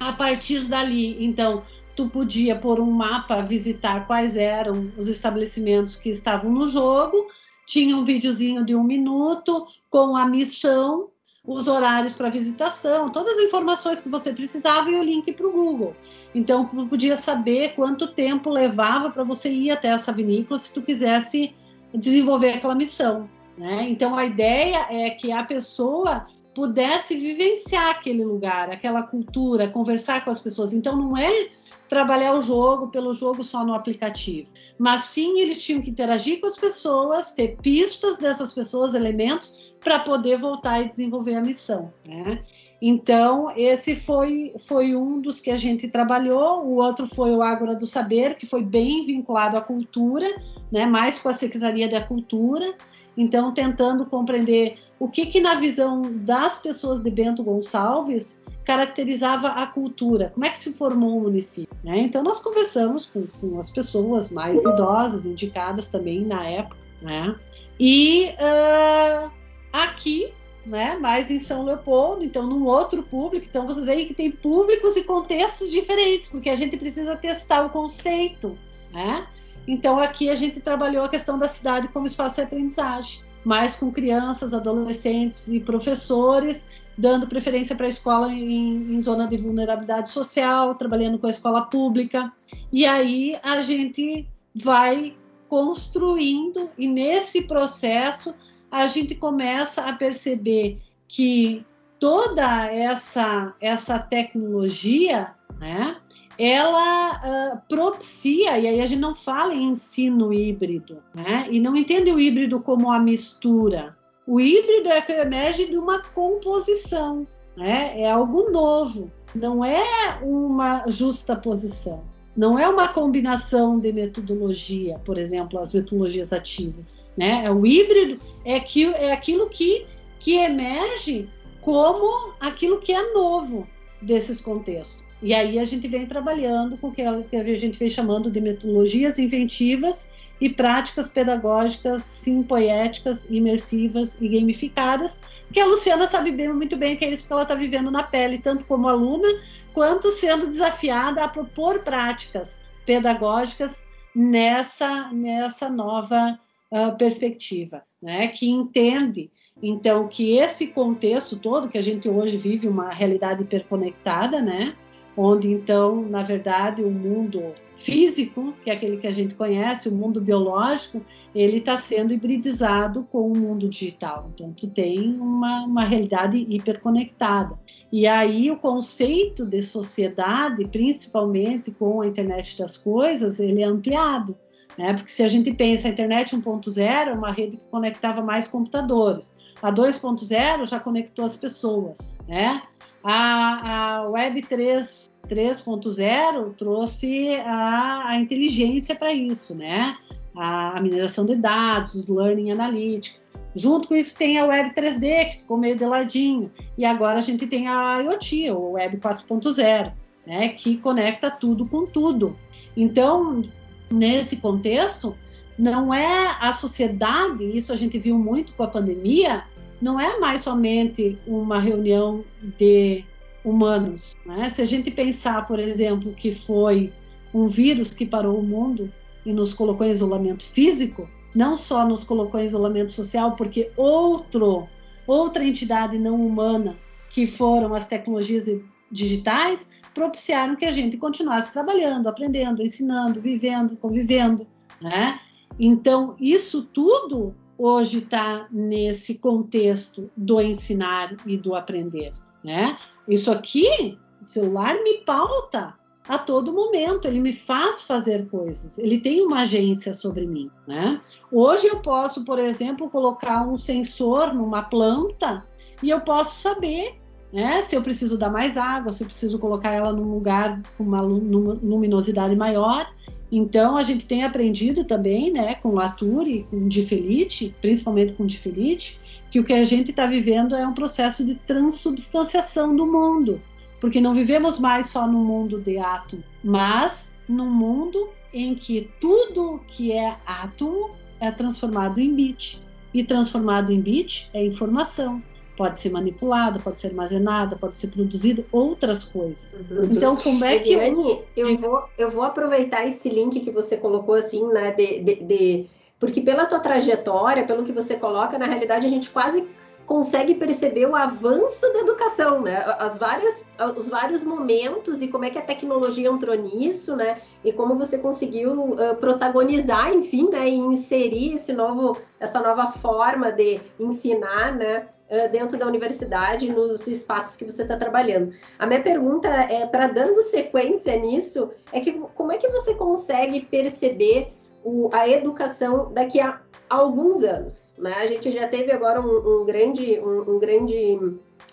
a partir dali, então tu podia por um mapa visitar quais eram os estabelecimentos que estavam no jogo, tinha um videozinho de um minuto com a missão os horários para visitação, todas as informações que você precisava e o link para o Google. Então, tu podia saber quanto tempo levava para você ir até essa vinícola se tu quisesse desenvolver aquela missão. Né? Então, a ideia é que a pessoa pudesse vivenciar aquele lugar, aquela cultura, conversar com as pessoas. Então, não é trabalhar o jogo pelo jogo só no aplicativo, mas sim eles tinham que interagir com as pessoas, ter pistas dessas pessoas, elementos para poder voltar e desenvolver a missão, né? Então, esse foi, foi um dos que a gente trabalhou, o outro foi o Ágora do Saber, que foi bem vinculado à cultura, né, mais com a Secretaria da Cultura, então tentando compreender o que que na visão das pessoas de Bento Gonçalves caracterizava a cultura, como é que se formou o município, né? Então nós conversamos com, com as pessoas mais idosas, indicadas também na época, né? E uh, aqui, né, mais em São Leopoldo, então num outro público, então vocês veem que tem públicos e contextos diferentes, porque a gente precisa testar o conceito, né? Então aqui a gente trabalhou a questão da cidade como espaço de aprendizagem, mais com crianças, adolescentes e professores, dando preferência para a escola em, em, zona de vulnerabilidade social, trabalhando com a escola pública. E aí a gente vai construindo, e nesse processo a gente começa a perceber que toda essa, essa tecnologia, né, ela uh, propicia, e aí a gente não fala em ensino híbrido, né, e não entende o híbrido como a mistura. O híbrido é que emerge de uma composição, né, é algo novo, não é uma justa posição. Não é uma combinação de metodologia, por exemplo, as metodologias ativas. Né? É o híbrido é, que, é aquilo que, que emerge como aquilo que é novo desses contextos. E aí a gente vem trabalhando com o que a gente vem chamando de metodologias inventivas e práticas pedagógicas simpoéticas, imersivas e gamificadas, que a Luciana sabe bem, muito bem que é isso que ela está vivendo na pele, tanto como aluna, quanto sendo desafiada a propor práticas pedagógicas nessa, nessa nova uh, perspectiva, né? que entende, então, que esse contexto todo, que a gente hoje vive uma realidade hiperconectada, né? onde então, na verdade, o mundo físico, que é aquele que a gente conhece, o mundo biológico, ele está sendo hibridizado com o mundo digital. Então, tu tem uma, uma realidade hiperconectada. E aí o conceito de sociedade, principalmente com a internet das coisas, ele é ampliado. Né? Porque se a gente pensa a internet 1.0 é uma rede que conectava mais computadores. A 2.0 já conectou as pessoas. Né? A, a Web 3.0 trouxe a, a inteligência para isso, né? A, a mineração de dados, os learning analytics. Junto com isso tem a Web 3D, que ficou meio de ladinho. E agora a gente tem a IoT, o Web 4.0, né, que conecta tudo com tudo. Então, nesse contexto, não é a sociedade, isso a gente viu muito com a pandemia, não é mais somente uma reunião de humanos. Né? Se a gente pensar, por exemplo, que foi um vírus que parou o mundo e nos colocou em isolamento físico, não só nos colocou em isolamento social, porque outro, outra entidade não humana, que foram as tecnologias digitais, propiciaram que a gente continuasse trabalhando, aprendendo, ensinando, vivendo, convivendo, né? Então, isso tudo hoje está nesse contexto do ensinar e do aprender, né? Isso aqui, o celular me pauta a todo momento, ele me faz fazer coisas, ele tem uma agência sobre mim, né? Hoje eu posso, por exemplo, colocar um sensor numa planta e eu posso saber, né, se eu preciso dar mais água, se eu preciso colocar ela num lugar com uma luminosidade maior. Então a gente tem aprendido também, né, com Latour com Difelite, principalmente com Difelite, que o que a gente está vivendo é um processo de transubstanciação do mundo porque não vivemos mais só no mundo de átomo, mas num mundo em que tudo que é átomo é transformado em bit. E transformado em bit é informação. Pode ser manipulada, pode ser armazenada, pode ser produzida, outras coisas. Uhum. Então, como é que. Eliane, eu vou, eu vou aproveitar esse link que você colocou, assim, né, de, de, de... Porque pela tua trajetória, pelo que você coloca, na realidade a gente quase consegue perceber o avanço da educação, né? As várias, os vários momentos e como é que a tecnologia entrou nisso, né? E como você conseguiu uh, protagonizar, enfim, né? E inserir esse novo, essa nova forma de ensinar, né? Dentro da universidade, nos espaços que você está trabalhando. A minha pergunta é, para dando sequência nisso, é que como é que você consegue perceber o, a educação daqui a alguns anos. Né? A gente já teve agora um, um grande, um, um grande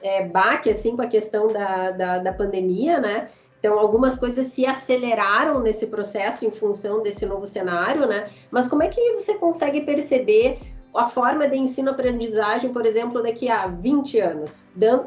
é, baque assim, com a questão da, da, da pandemia, né? Então, algumas coisas se aceleraram nesse processo em função desse novo cenário, né? Mas como é que você consegue perceber a forma de ensino-aprendizagem, por exemplo, daqui a 20 anos?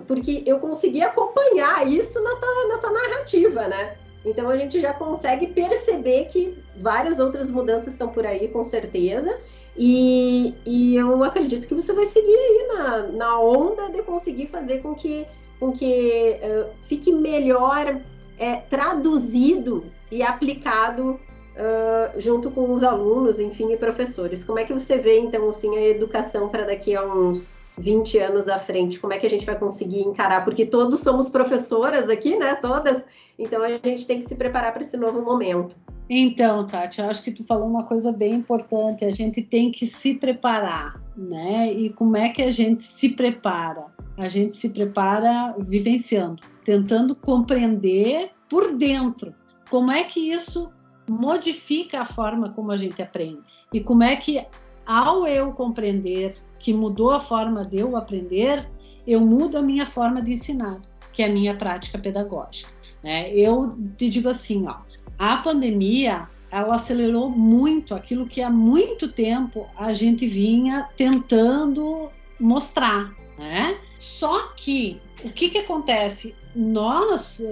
Porque eu consegui acompanhar isso na tua, na tua narrativa, né? Então a gente já consegue perceber que várias outras mudanças estão por aí, com certeza. E, e eu acredito que você vai seguir aí na, na onda de conseguir fazer com que, com que uh, fique melhor é, traduzido e aplicado uh, junto com os alunos, enfim, e professores. Como é que você vê, então, assim, a educação para daqui a uns 20 anos à frente? Como é que a gente vai conseguir encarar? Porque todos somos professoras aqui, né? Todas. Então a gente tem que se preparar para esse novo momento. Então, Tati, eu acho que tu falou uma coisa bem importante. A gente tem que se preparar, né? E como é que a gente se prepara? A gente se prepara vivenciando, tentando compreender por dentro como é que isso modifica a forma como a gente aprende e como é que ao eu compreender que mudou a forma de eu aprender, eu mudo a minha forma de ensinar, que é a minha prática pedagógica. Né? Eu te digo assim, ó, a pandemia ela acelerou muito aquilo que há muito tempo a gente vinha tentando mostrar, né? Só que o que que acontece? Nós,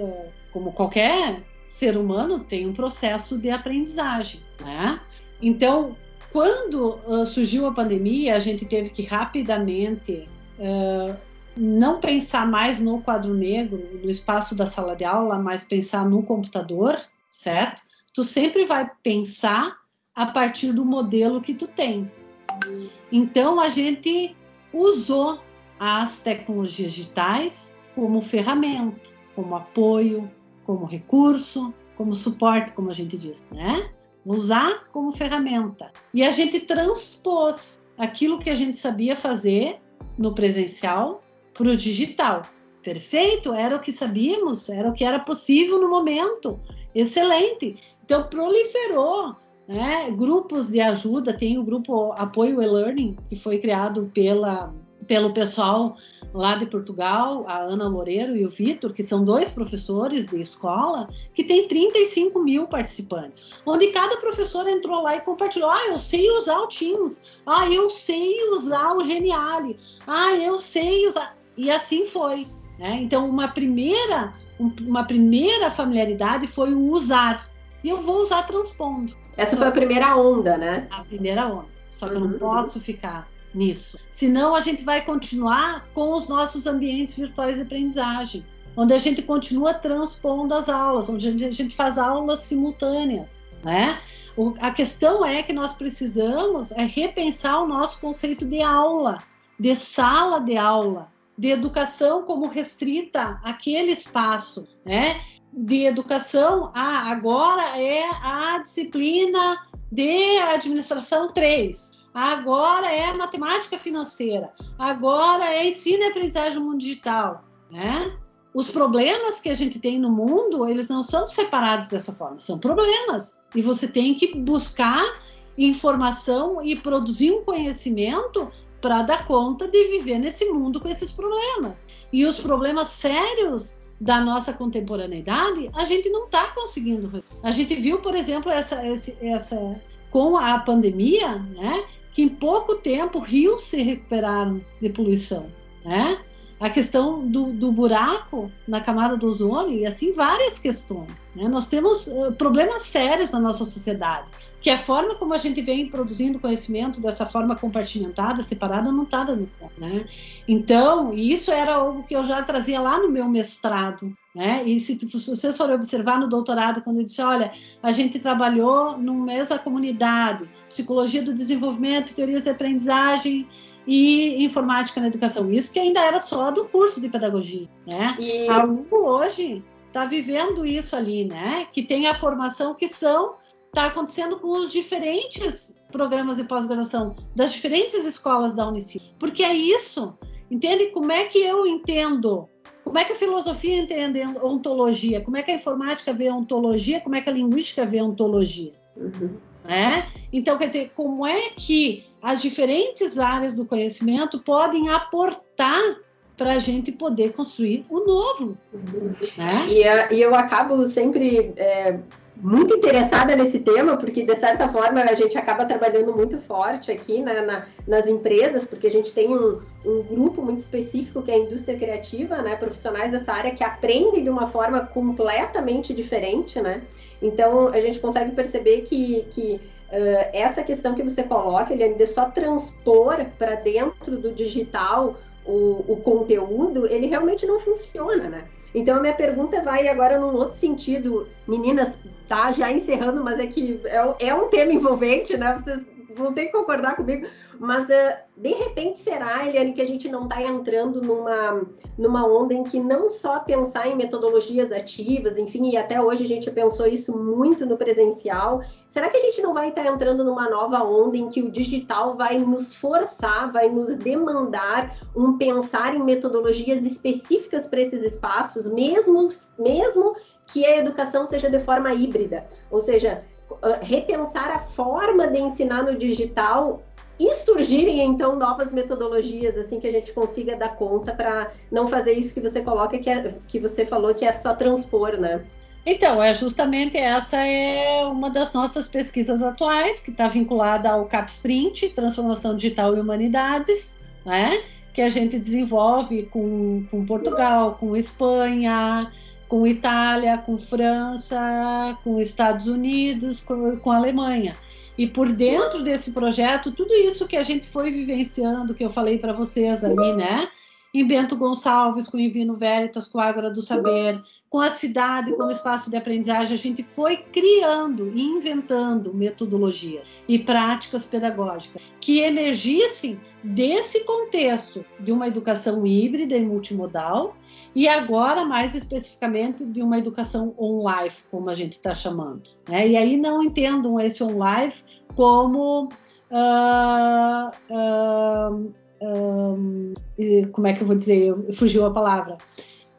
como qualquer ser humano, tem um processo de aprendizagem, né? Então, quando uh, surgiu a pandemia, a gente teve que rapidamente uh, não pensar mais no quadro negro, no espaço da sala de aula, mas pensar no computador, certo? Tu sempre vai pensar a partir do modelo que tu tem. Então a gente usou as tecnologias digitais como ferramenta, como apoio, como recurso, como suporte, como a gente diz, né? Usar como ferramenta. E a gente transpôs aquilo que a gente sabia fazer no presencial para o digital. Perfeito, era o que sabíamos, era o que era possível no momento. Excelente. Então proliferou né? grupos de ajuda, tem o grupo Apoio e-Learning, que foi criado pela pelo pessoal lá de Portugal, a Ana Loureiro e o Vitor, que são dois professores de escola, que tem 35 mil participantes, onde cada professor entrou lá e compartilhou: ah, eu sei usar o Teams, ah, eu sei usar o Geniali, ah, eu sei usar. E assim foi. Né? Então, uma primeira, uma primeira familiaridade foi o usar. E eu vou usar transpondo. Essa foi a primeira onda, né? A primeira onda. Só que uhum. eu não uhum. posso ficar nisso. Senão a gente vai continuar com os nossos ambientes virtuais de aprendizagem, onde a gente continua transpondo as aulas, onde a gente faz aulas simultâneas, né? O, a questão é que nós precisamos é repensar o nosso conceito de aula, de sala de aula, de educação como restrita àquele espaço, né? De educação, ah, agora é a disciplina de administração 3 agora é matemática financeira, agora é ensino e aprendizagem no mundo digital, né? Os problemas que a gente tem no mundo, eles não são separados dessa forma, são problemas. E você tem que buscar informação e produzir um conhecimento para dar conta de viver nesse mundo com esses problemas. E os problemas sérios da nossa contemporaneidade, a gente não está conseguindo. A gente viu, por exemplo, essa, essa com a pandemia, né? Que em pouco tempo rios se recuperaram de poluição, né? A questão do, do buraco na camada do ozônio e assim várias questões. Né? Nós temos uh, problemas sérios na nossa sociedade, que a forma como a gente vem produzindo conhecimento dessa forma compartimentada, separada, não está dando conta. Né? Então, isso era algo que eu já trazia lá no meu mestrado, né? E se, se vocês forem observar no doutorado, quando eu disse, olha, a gente trabalhou numa mesma comunidade, psicologia do desenvolvimento, teorias de aprendizagem e informática na educação. Isso que ainda era só do curso de pedagogia, né? E... A hoje está vivendo isso ali, né? Que tem a formação que são está acontecendo com os diferentes programas de pós-graduação das diferentes escolas da Unicef. Porque é isso. Entende como é que eu entendo? Como é que a filosofia entende ontologia? Como é que a informática vê ontologia? Como é que a linguística vê ontologia? Uhum. É? Então, quer dizer, como é que as diferentes áreas do conhecimento podem aportar para a gente poder construir o novo. Né? E, e, eu acabo sempre é, muito interessada nesse tema, porque de certa forma a gente acaba trabalhando muito forte aqui né, na, nas empresas, porque a gente tem um, um, grupo muito específico que é a indústria criativa, né, profissionais dessa área que aprendem de uma forma completamente diferente, né? Então a gente consegue perceber que, que uh, essa questão que você coloca, ele ainda só transpor para dentro do digital o, o conteúdo, ele realmente não funciona, né? Então a minha pergunta vai agora num outro sentido, meninas, tá já encerrando, mas é que é, é um tema envolvente, né? Vocês vão ter que concordar comigo. Mas uh, de repente será, Eliane, que a gente não está entrando numa, numa onda em que não só pensar em metodologias ativas, enfim, e até hoje a gente pensou isso muito no presencial. Será que a gente não vai estar tá entrando numa nova onda em que o digital vai nos forçar, vai nos demandar um pensar em metodologias específicas para esses espaços, mesmo, mesmo que a educação seja de forma híbrida? Ou seja, repensar a forma de ensinar no digital e surgirem então novas metodologias assim que a gente consiga dar conta para não fazer isso que você coloca que é, que você falou que é só transpor, né? Então, é justamente essa é uma das nossas pesquisas atuais, que está vinculada ao CapSprint, Transformação Digital e Humanidades, né? que a gente desenvolve com, com Portugal, com Espanha, com Itália, com França, com Estados Unidos, com, com Alemanha. E por dentro desse projeto, tudo isso que a gente foi vivenciando, que eu falei para vocês ali, né? Em Bento Gonçalves, com o Invino Veritas, com a Ágora do Saber, com a cidade como espaço de aprendizagem, a gente foi criando e inventando metodologias e práticas pedagógicas que emergissem desse contexto de uma educação híbrida e multimodal e agora, mais especificamente, de uma educação online, como a gente está chamando. Né? E aí não entendam esse online como. Uh, uh, uh, como é que eu vou dizer? Fugiu a palavra.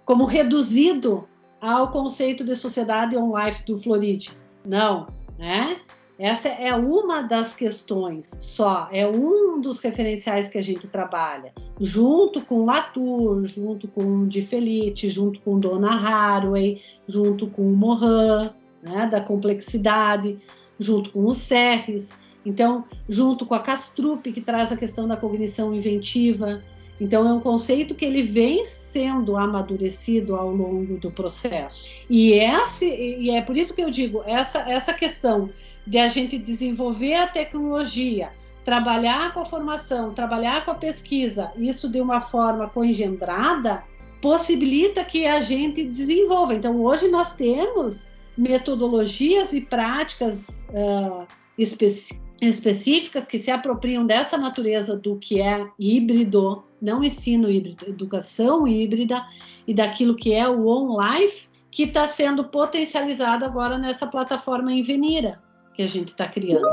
Como reduzido ao conceito de sociedade online do Floride. Não, né? Essa é uma das questões só, é um dos referenciais que a gente trabalha, junto com Latour, junto com Di Felice, junto com Dona Haraway, junto com o né, da complexidade, junto com o Serres, então, junto com a Castrup, que traz a questão da cognição inventiva. Então, é um conceito que ele vem sendo amadurecido ao longo do processo. E, esse, e é por isso que eu digo, essa, essa questão de a gente desenvolver a tecnologia, trabalhar com a formação, trabalhar com a pesquisa, isso de uma forma congendrada, possibilita que a gente desenvolva. Então, hoje nós temos metodologias e práticas uh, específicas que se apropriam dessa natureza do que é híbrido, não ensino híbrido, educação híbrida e daquilo que é o on-life, que está sendo potencializado agora nessa plataforma Invenira que a gente está criando.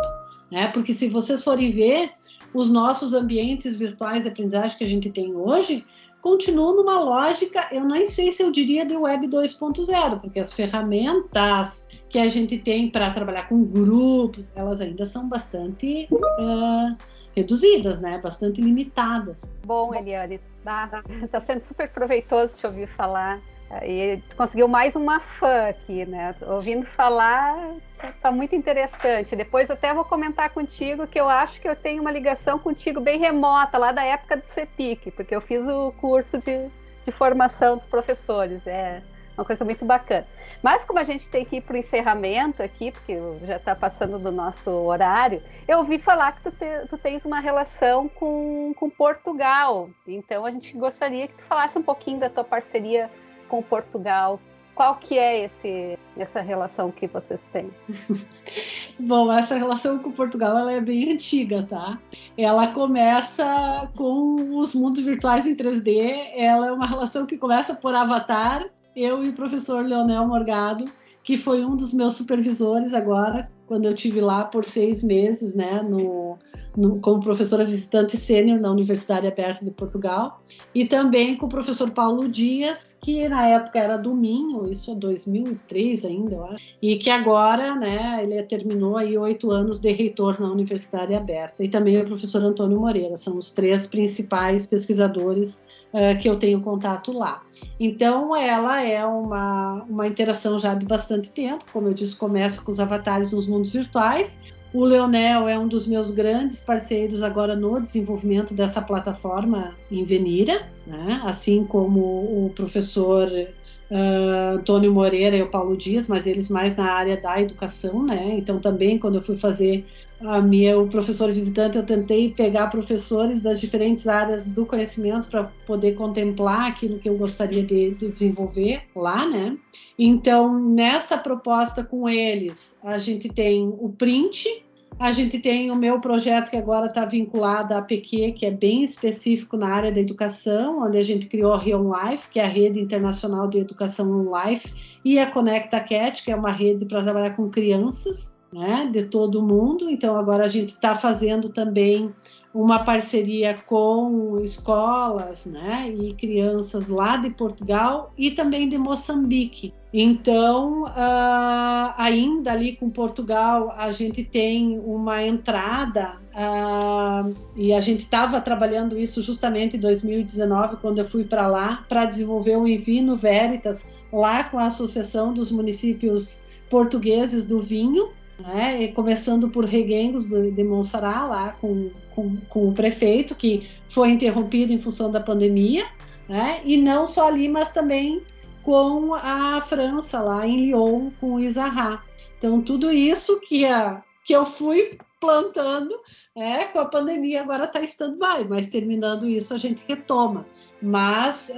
Né? Porque se vocês forem ver, os nossos ambientes virtuais de aprendizagem que a gente tem hoje continuam numa lógica, eu nem sei se eu diria de Web 2.0, porque as ferramentas que a gente tem para trabalhar com grupos, elas ainda são bastante uh, reduzidas, né? Bastante limitadas. Bom, Eliane, está tá sendo super proveitoso te ouvir falar e conseguiu mais uma fã aqui, né? Ouvindo falar, tá muito interessante. Depois até vou comentar contigo que eu acho que eu tenho uma ligação contigo bem remota, lá da época do CEPIC, porque eu fiz o curso de, de formação dos professores. É uma coisa muito bacana. Mas como a gente tem que ir para o encerramento aqui, porque já está passando do nosso horário, eu ouvi falar que tu, te, tu tens uma relação com, com Portugal. Então a gente gostaria que tu falasse um pouquinho da tua parceria com Portugal? Qual que é esse, essa relação que vocês têm? Bom, essa relação com Portugal ela é bem antiga, tá? Ela começa com os mundos virtuais em 3D. Ela é uma relação que começa por Avatar. Eu e o professor Leonel Morgado, que foi um dos meus supervisores agora, quando eu tive lá por seis meses, né, no, no, como professora visitante sênior na Universidade Aberta de Portugal, e também com o professor Paulo Dias, que na época era do Minho, isso é 2003 ainda, eu acho, e que agora, né, ele terminou aí oito anos de reitor na Universidade Aberta, e também o professor Antônio Moreira, são os três principais pesquisadores uh, que eu tenho contato lá. Então, ela é uma, uma interação já de bastante tempo, como eu disse, começa com os avatares nos mundos virtuais. O Leonel é um dos meus grandes parceiros agora no desenvolvimento dessa plataforma em Venira, né? assim como o professor uh, Antônio Moreira e o Paulo Dias, mas eles mais na área da educação, né? Então também quando eu fui fazer a o professor visitante, eu tentei pegar professores das diferentes áreas do conhecimento para poder contemplar aquilo que eu gostaria de, de desenvolver lá, né? Então, nessa proposta com eles, a gente tem o print, a gente tem o meu projeto que agora está vinculado à APQ, que é bem específico na área da educação, onde a gente criou a Real Life, que é a rede internacional de educação Life, e a Conecta Cat, que é uma rede para trabalhar com crianças né, de todo mundo. Então, agora a gente está fazendo também uma parceria com escolas né, e crianças lá de Portugal e também de Moçambique. Então, uh, ainda ali com Portugal, a gente tem uma entrada, uh, e a gente estava trabalhando isso justamente em 2019, quando eu fui para lá, para desenvolver o Invino Veritas, lá com a Associação dos Municípios Portugueses do Vinho, né? começando por Reguengos de Monserrat, lá com, com, com, o prefeito, que foi interrompido em função da pandemia, né? e não só ali, mas também com a França, lá em Lyon, com o Isarra. Então, tudo isso que, a, que eu fui plantando, é, com a pandemia agora está stand-by, mas terminando isso a gente retoma. Mas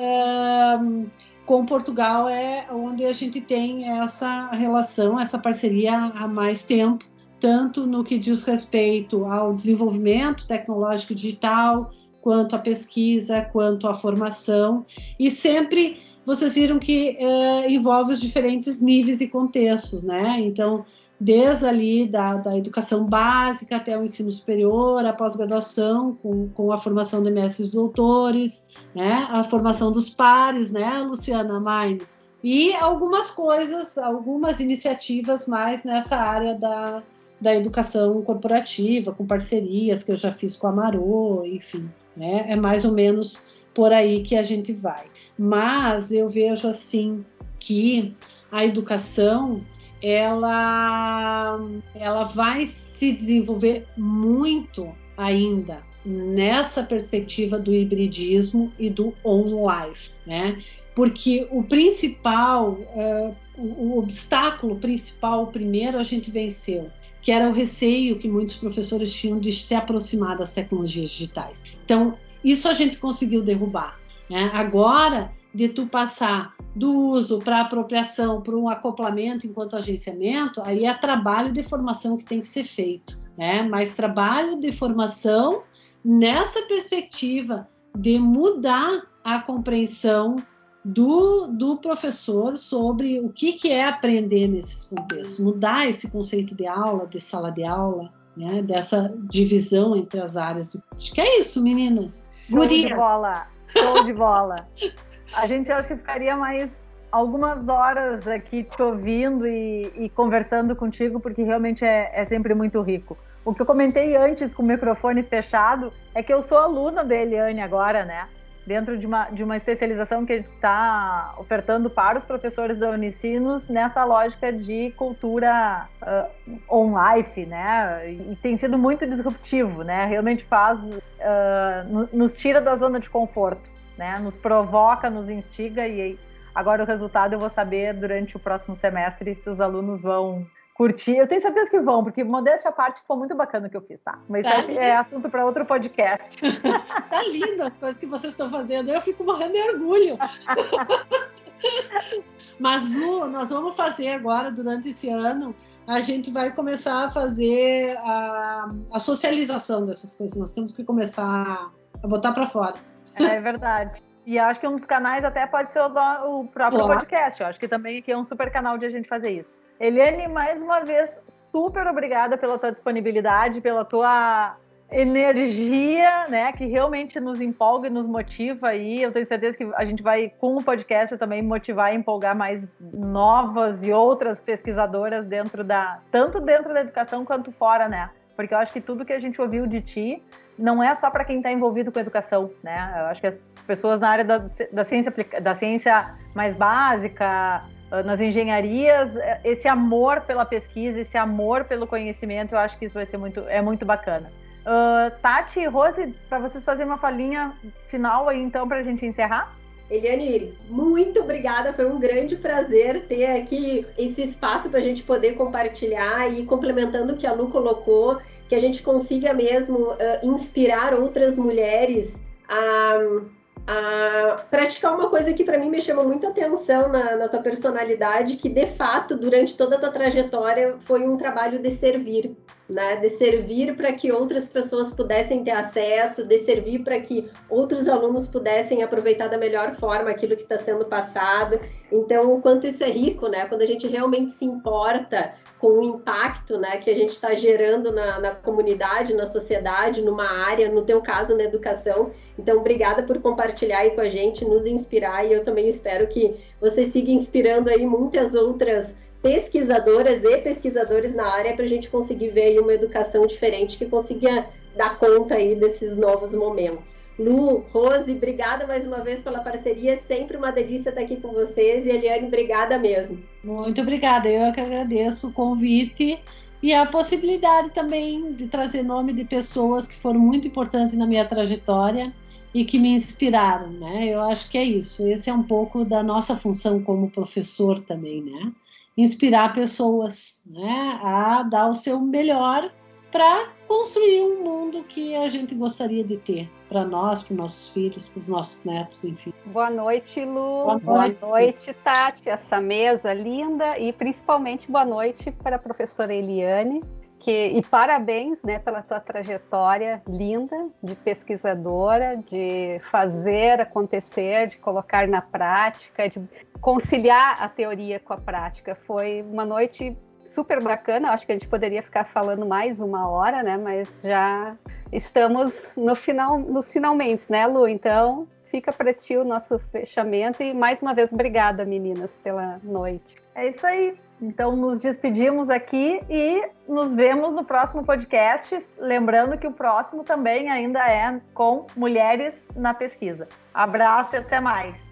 com Portugal é onde a gente tem essa relação, essa parceria há mais tempo, tanto no que diz respeito ao desenvolvimento tecnológico digital, quanto à pesquisa, quanto à formação, e sempre vocês viram que é, envolve os diferentes níveis e contextos, né? Então, desde ali da, da educação básica até o ensino superior, a pós-graduação, com, com a formação de mestres doutores, né? a formação dos pares, né, Luciana Maines? E algumas coisas, algumas iniciativas mais nessa área da, da educação corporativa, com parcerias que eu já fiz com a Marô, enfim, né? é mais ou menos por aí que a gente vai. Mas eu vejo assim que a educação ela, ela vai se desenvolver muito ainda nessa perspectiva do hibridismo e do on-life, né? Porque o principal, uh, o, o obstáculo principal, o primeiro a gente venceu, que era o receio que muitos professores tinham de se aproximar das tecnologias digitais. Então, isso a gente conseguiu derrubar. Né? Agora, de tu passar do uso para apropriação, para um acoplamento enquanto agenciamento, aí é trabalho de formação que tem que ser feito, né? Mas trabalho de formação nessa perspectiva de mudar a compreensão do, do professor sobre o que, que é aprender nesses contextos, mudar esse conceito de aula, de sala de aula, né? dessa divisão entre as áreas. Do... Acho que é isso, meninas. Show de bola! Show de bola! A gente acho que ficaria mais algumas horas aqui te ouvindo e, e conversando contigo, porque realmente é, é, sempre muito rico. O que eu comentei antes com o microfone fechado é que eu sou aluna da Eliane agora, né? Dentro de uma, de uma especialização que a gente está ofertando para os professores da Unicinos nessa lógica de cultura uh, on-life, né? E tem sido muito disruptivo, né? Realmente faz, uh, nos tira da zona de conforto né? Nos provoca, nos instiga e agora o resultado eu vou saber durante o próximo semestre se os alunos vão curtir. Eu tenho certeza que vão, porque modéstia à parte ficou muito bacana o que eu fiz, tá? Mas tá é, é assunto para outro podcast. tá lindo as coisas que vocês estão fazendo. Eu fico morrendo de orgulho. Mas, Lu, nós vamos fazer agora, durante esse ano, a gente vai começar a fazer a, a socialização dessas coisas. Nós temos que começar a botar para fora. É verdade. E acho que um dos canais até pode ser o, do, o próprio Olá. podcast. Eu acho que também aqui é um super canal de a gente fazer isso. Eliane, mais uma vez, super obrigada pela tua disponibilidade, pela tua energia, né, que realmente nos empolga e nos motiva aí. Eu tenho certeza que a gente vai, com o podcast, também motivar e empolgar mais novas e outras pesquisadoras dentro da, tanto dentro da educação quanto fora, né? Porque eu acho que tudo que a gente ouviu de ti não é só para quem está envolvido com educação, né? Eu acho que as pessoas na área da, da ciência da ciência mais básica, ah, nas engenharias, eh, esse amor pela pesquisa, esse amor pelo conhecimento, eu acho que isso vai ser muito, é muito bacana. Uh, Tati e Rose, para vocês fazerem uma falinha final aí, então, para a gente encerrar. Eliane, muito obrigada. Foi um grande prazer ter aqui esse espaço para a gente poder compartilhar e complementando o que a Lu colocou, que a gente consiga mesmo uh, inspirar outras mulheres a a praticar uma coisa que para mim me chamou muita atenção na, na, tua personalidade, que de fato, durante toda a tua trajetória, foi um trabalho de servir, né? De servir para que outras pessoas pudessem ter acesso, de servir para que outros alunos pudessem aproveitar da melhor forma aquilo que está sendo passado. Então, o quanto isso é rico, né? Quando a gente realmente se importa com o impacto, né, que a gente está gerando na, na comunidade, na sociedade, numa área, no teu caso, na educação. Então, obrigada por compartilhar aí com a gente, nos inspirar, e eu também espero que você siga inspirando aí muitas outras pesquisadoras e pesquisadores na área para a gente conseguir ver uma educação diferente que consiga dar conta aí desses novos momentos. Lu, Rose, obrigada mais uma vez pela parceria. Sempre uma delícia estar aqui com vocês. E Eliane, obrigada mesmo. Muito obrigada. Eu que agradeço o convite e a possibilidade também de trazer nome de pessoas que foram muito importantes na minha trajetória e que me inspiraram, né? Eu acho que é isso. Esse é um pouco da nossa função como professor também, né? Inspirar pessoas, né, a dar o seu melhor para construir um mundo que a gente gostaria de ter para nós, para os nossos filhos, para os nossos netos, enfim. Boa noite, Lu. Boa noite. boa noite, Tati. Essa mesa linda e principalmente boa noite para a professora Eliane. Que, e parabéns né, pela tua trajetória linda de pesquisadora, de fazer acontecer, de colocar na prática, de conciliar a teoria com a prática. Foi uma noite super bacana. Acho que a gente poderia ficar falando mais uma hora, né? Mas já estamos no final, nos finalmente, né, Lu? Então, fica para ti o nosso fechamento e mais uma vez obrigada, meninas, pela noite. É isso aí. Então, nos despedimos aqui e nos vemos no próximo podcast. Lembrando que o próximo também ainda é com mulheres na pesquisa. Abraço e até mais.